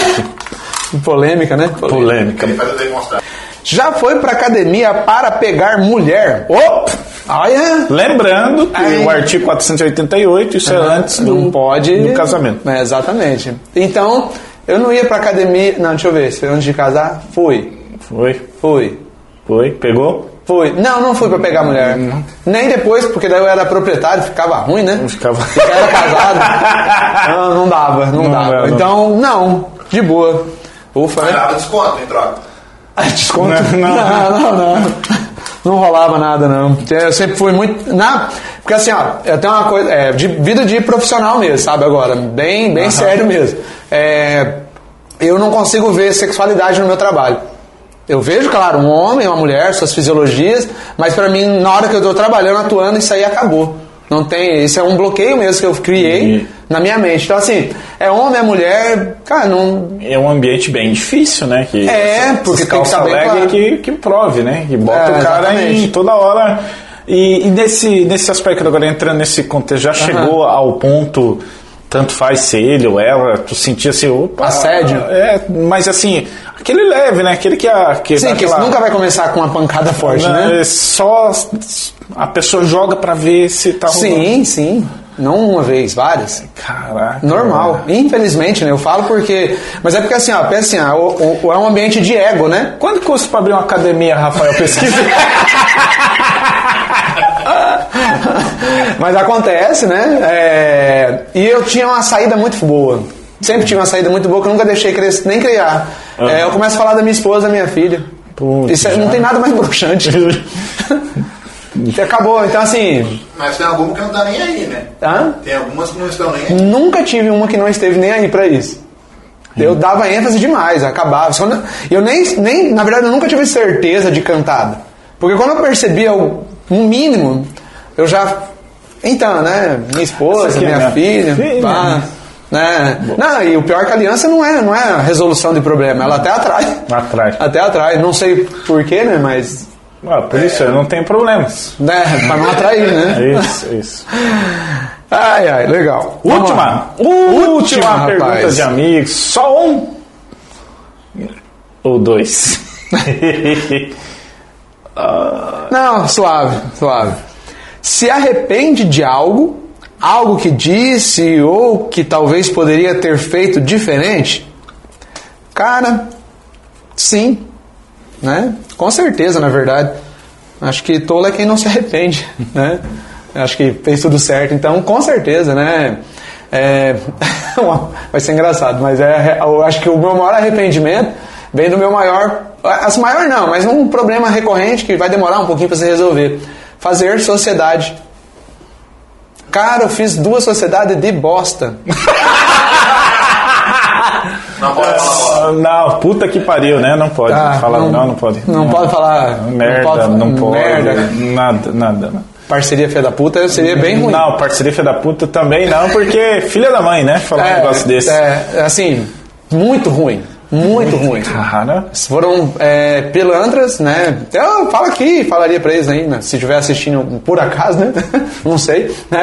[LAUGHS] Polêmica, né? Polêmica. Demonstrar. Já foi pra academia para pegar mulher? Opa! Olha! Lembrando que o artigo 488, isso é antes do, não pode do casamento. É, exatamente. Então, eu não ia pra academia. Não, deixa eu ver. Se foi antes de casar? Fui. Foi, Fui. foi, pegou? Fui. Não, não fui pra pegar mulher. Nem depois, porque daí eu era proprietário, ficava ruim, né? Ficava. Eu era casado. [LAUGHS] não, não dava, não, Não dava. Então, não. De boa. Ufa, né? dava desconto em troca. Ah, [LAUGHS] Desconto? Não, não. não, não, não. Rolava nada, não. Eu sempre fui muito. Na, porque assim, ó, eu tenho uma coisa. É, de vida de profissional mesmo, sabe? Agora, bem, bem sério mesmo. É, eu não consigo ver sexualidade no meu trabalho. Eu vejo, claro, um homem, uma mulher, suas fisiologias, mas pra mim, na hora que eu tô trabalhando, atuando, isso aí acabou. Não tem. Isso é um bloqueio mesmo que eu criei E- na minha mente. Então, assim, é homem, é mulher, cara, não, É um ambiente bem difícil, né? Que É, porque tem que saber, leg claro. que, que prove, né? Que bota É, o cara exatamente. em toda hora. E, e nesse, nesse aspecto, agora entrando nesse contexto, já chegou ao ponto, tanto faz ser ele ou ela, tu sentia assim, opa. Assédio? É, mas assim, aquele leve, né? Aquele que a. Que Sim, dá que aquela- nunca vai começar com uma pancada forte, né? É Só a pessoa joga pra ver se tá rolando. Sim, sim. Não uma vez, várias. Caraca. Normal. Infelizmente, né? Eu falo porque. Mas é porque assim, ó, pensa assim, ó, é um ambiente de ego, né? Quanto custa pra abrir uma academia, Rafael? Pesquisa. [LAUGHS] Mas acontece, né? É, E eu tinha uma saída muito boa. Sempre tive uma saída muito boa que eu nunca deixei crescer, nem criar. É, eu começo a falar da minha esposa, da minha filha. Putz, Isso é- não tem nada mais broxante. [LAUGHS] Acabou, então assim. Mas tem alguma que não tá nem aí, né? Hã? Tem algumas que não estão nem aí. Nunca tive uma que não esteve nem aí pra isso. Eu dava ênfase demais, acabava. Quando- Eu nem, nem, na verdade, eu nunca tive certeza de cantada. Porque quando eu percebia o um mínimo, eu já. Então, né? Minha esposa, minha né? filha, Filha. pá, né? Não, e o pior é que a aliança não é, não é a resolução de problema, ela até atrai. Atrai. Até atrai. Não sei porquê, né? Mas. Ah, por isso eu não tenho problemas. Né, pra não atrair, né? É [LAUGHS] isso, é isso. Ai, ai, legal. Última, última, Última, pergunta rapaz. de amigos. Só um ou dois? [LAUGHS] Não, suave, suave. Se arrepende de algo, algo que disse ou que talvez poderia ter feito diferente, cara, sim, né? Com certeza, na verdade. Acho que tolo é quem não se arrepende, [LAUGHS] né? Acho que fez tudo certo, então com certeza, né? É, [LAUGHS] vai ser engraçado, mas é, eu acho que o meu maior arrependimento vem do meu maior, as maior não, mas um problema recorrente que vai demorar um pouquinho para se resolver. Fazer sociedade. Cara, eu fiz duas sociedades de bosta. [LAUGHS] Não pode falar. Não, puta que pariu, né? Não pode Tá, falar, não, não, pode. Não pode falar. Merda, pode, não pode. Merda. Nada, nada. não. Parceria filha da puta seria bem ruim. Não, parceria filha da puta também não, porque filha da mãe, né? Falar um negócio desse. É, assim, muito ruim. Muito ruim. Cara, Foram é, pilantras, né? Eu falo aqui, falaria pra eles ainda, se estiver assistindo por acaso, né? [LAUGHS] Não sei, né?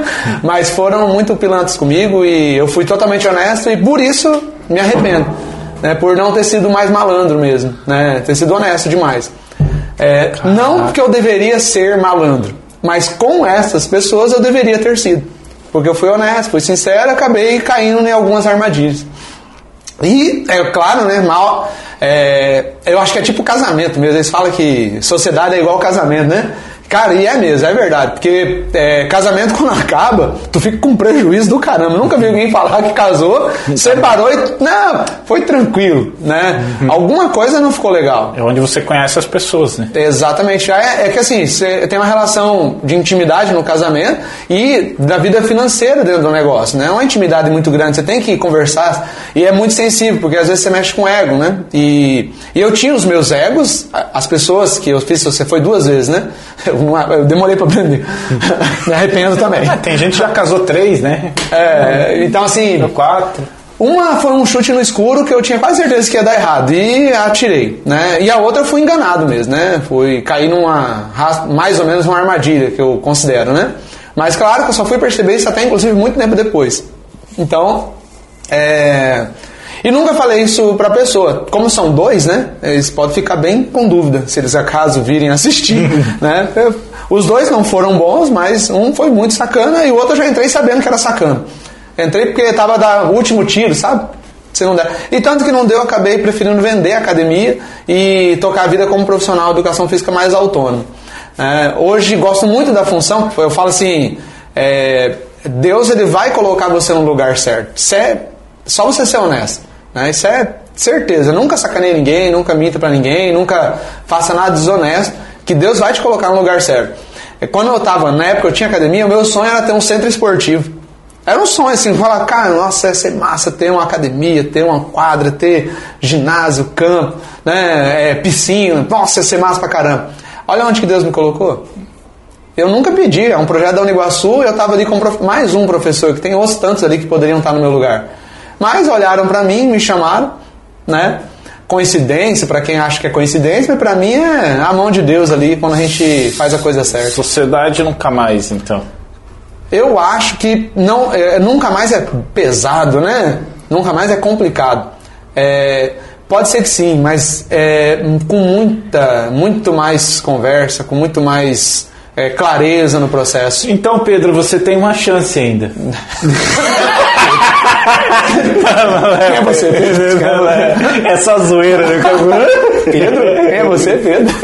[LAUGHS] Mas foram muito pilantras comigo e eu fui totalmente honesto e por isso me arrependo, né? Por não ter sido mais malandro mesmo, né? Ter sido honesto demais. É, não porque eu deveria ser malandro, mas com essas pessoas eu deveria ter sido. Porque eu fui honesto, fui sincero, acabei caindo em algumas armadilhas. E, é claro, né, mal. é, eu acho que é tipo casamento mesmo. Eles falam que sociedade é igual casamento, né? Cara, e é mesmo, é verdade. Porque é, casamento, [LAUGHS] quando acaba, tu fica com prejuízo do caramba. Nunca vi alguém falar que casou, separou e. Não, foi tranquilo, né? Alguma coisa não ficou legal. é onde você conhece as pessoas, né? Exatamente. É, é que assim, você tem uma relação de intimidade no casamento e da vida financeira dentro do negócio, né? É uma intimidade muito grande, você tem que conversar e é muito sensível, porque às vezes você mexe com ego, né? E, e eu tinha os meus egos, as pessoas que eu fiz, você foi duas vezes, né? [LAUGHS] Eu, não- eu demorei pra aprender. [LAUGHS] Me arrependo também. Ah, tem gente que já casou três, né? É, então assim, Quatro. uma foi um chute no escuro que eu tinha quase certeza que ia dar errado e atirei, né? E a outra eu fui enganado mesmo, né? Fui cair numa mais ou menos uma armadilha que eu considero, né? Mas claro que eu só fui perceber isso até inclusive muito tempo depois. Então, é... E nunca falei isso pra pessoa. Como são dois, né? Eles podem ficar bem com dúvida se eles acaso virem assistir, [LAUGHS] né? Eu- Os dois não foram bons, mas um foi muito sacana e o outro eu já entrei sabendo que era sacana. Entrei porque tava da último tiro, sabe? Se não der. E tanto que não deu, eu acabei preferindo vender a academia e tocar a vida como profissional de educação física mais autônomo. É, hoje gosto muito da função, eu falo assim, é, Deus ele vai colocar você no lugar certo. É só você ser honesto. Né? Isso é certeza. Nunca sacaneie ninguém, nunca minta pra ninguém, nunca faça nada desonesto, que Deus vai te colocar no lugar certo. É, Quando eu tava, na época eu tinha academia, o meu sonho era ter um centro esportivo. Era um sonho assim, falar, cara, nossa, ia ser massa ter uma academia, ter uma quadra, ter ginásio, campo, né, é, piscina, nossa, ia ser massa pra caramba. Olha onde que Deus me colocou. Eu nunca pedi, é um projeto da Uniguaçu eu estava ali com mais um professor, que tem outros tantos ali que poderiam estar no meu lugar. Mas olharam para mim, me chamaram, né? Coincidência, para quem acha que é coincidência, mas para mim é a mão de Deus ali quando a gente faz a coisa certa. Sociedade nunca mais, então. Eu acho que não, é, nunca mais é pesado, né? Nunca mais é complicado. É, pode ser que sim, mas é, com muita, muito mais conversa, com muito mais é, clareza no processo. Então, Pedro, você tem uma chance ainda. [LAUGHS] Quem é você, Pedro? É só zoeira, né? Pedro? Quem é você, Pedro?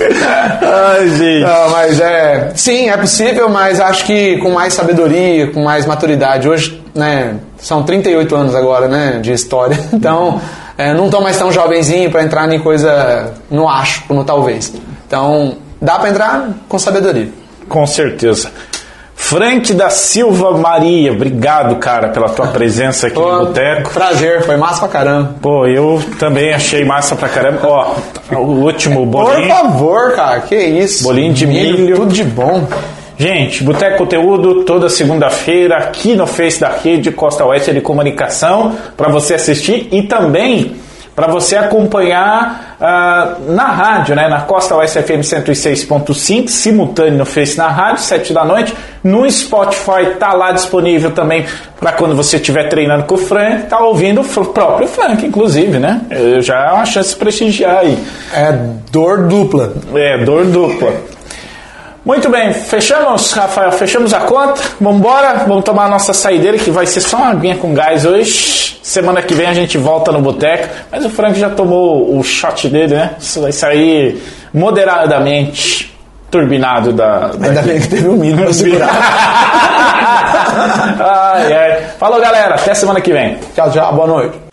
Ai, gente. Não, mas é. Sim, é possível, mas acho que com mais sabedoria, com mais maturidade. Hoje, né, são 38 anos agora, né, de história. [LAUGHS] Então, é, não tô mais tão jovenzinho para entrar em coisa no acho, no talvez. Então, dá para entrar com sabedoria. Com certeza. Frank da Silva Maria, obrigado, cara, pela tua [LAUGHS] presença aqui Pô, no Boteco. Prazer, foi massa pra caramba. Pô, eu também achei massa pra caramba. Ó, o último Por bolinho. favor, cara, que isso. Bolinho de milho. Tudo de bom. Gente, Boteco Conteúdo toda segunda-feira aqui no Face da Rede Costa Oeste de Comunicação para você assistir e também para você acompanhar ah, na rádio, né? Na Costa Oeste FM 106.5, simultâneo no Face na rádio, 7 da noite. No Spotify tá lá disponível também para quando você estiver treinando com o Frank, tá ouvindo o próprio Frank, inclusive, né? Eu já é uma chance de prestigiar aí. É dor dupla. É, dor dupla. Muito bem, fechamos, Rafael, fechamos a conta. Vamos embora, vamos tomar a nossa saideira, que vai ser só uma aguinha com gás hoje. Semana que vem a gente volta no boteco. Mas o Frank já tomou o shot dele, né? Isso vai sair moderadamente turbinado da. da... Ainda bem que teve um [LAUGHS] ai. Falou, galera. Até semana que vem. Tchau, tchau. Boa noite.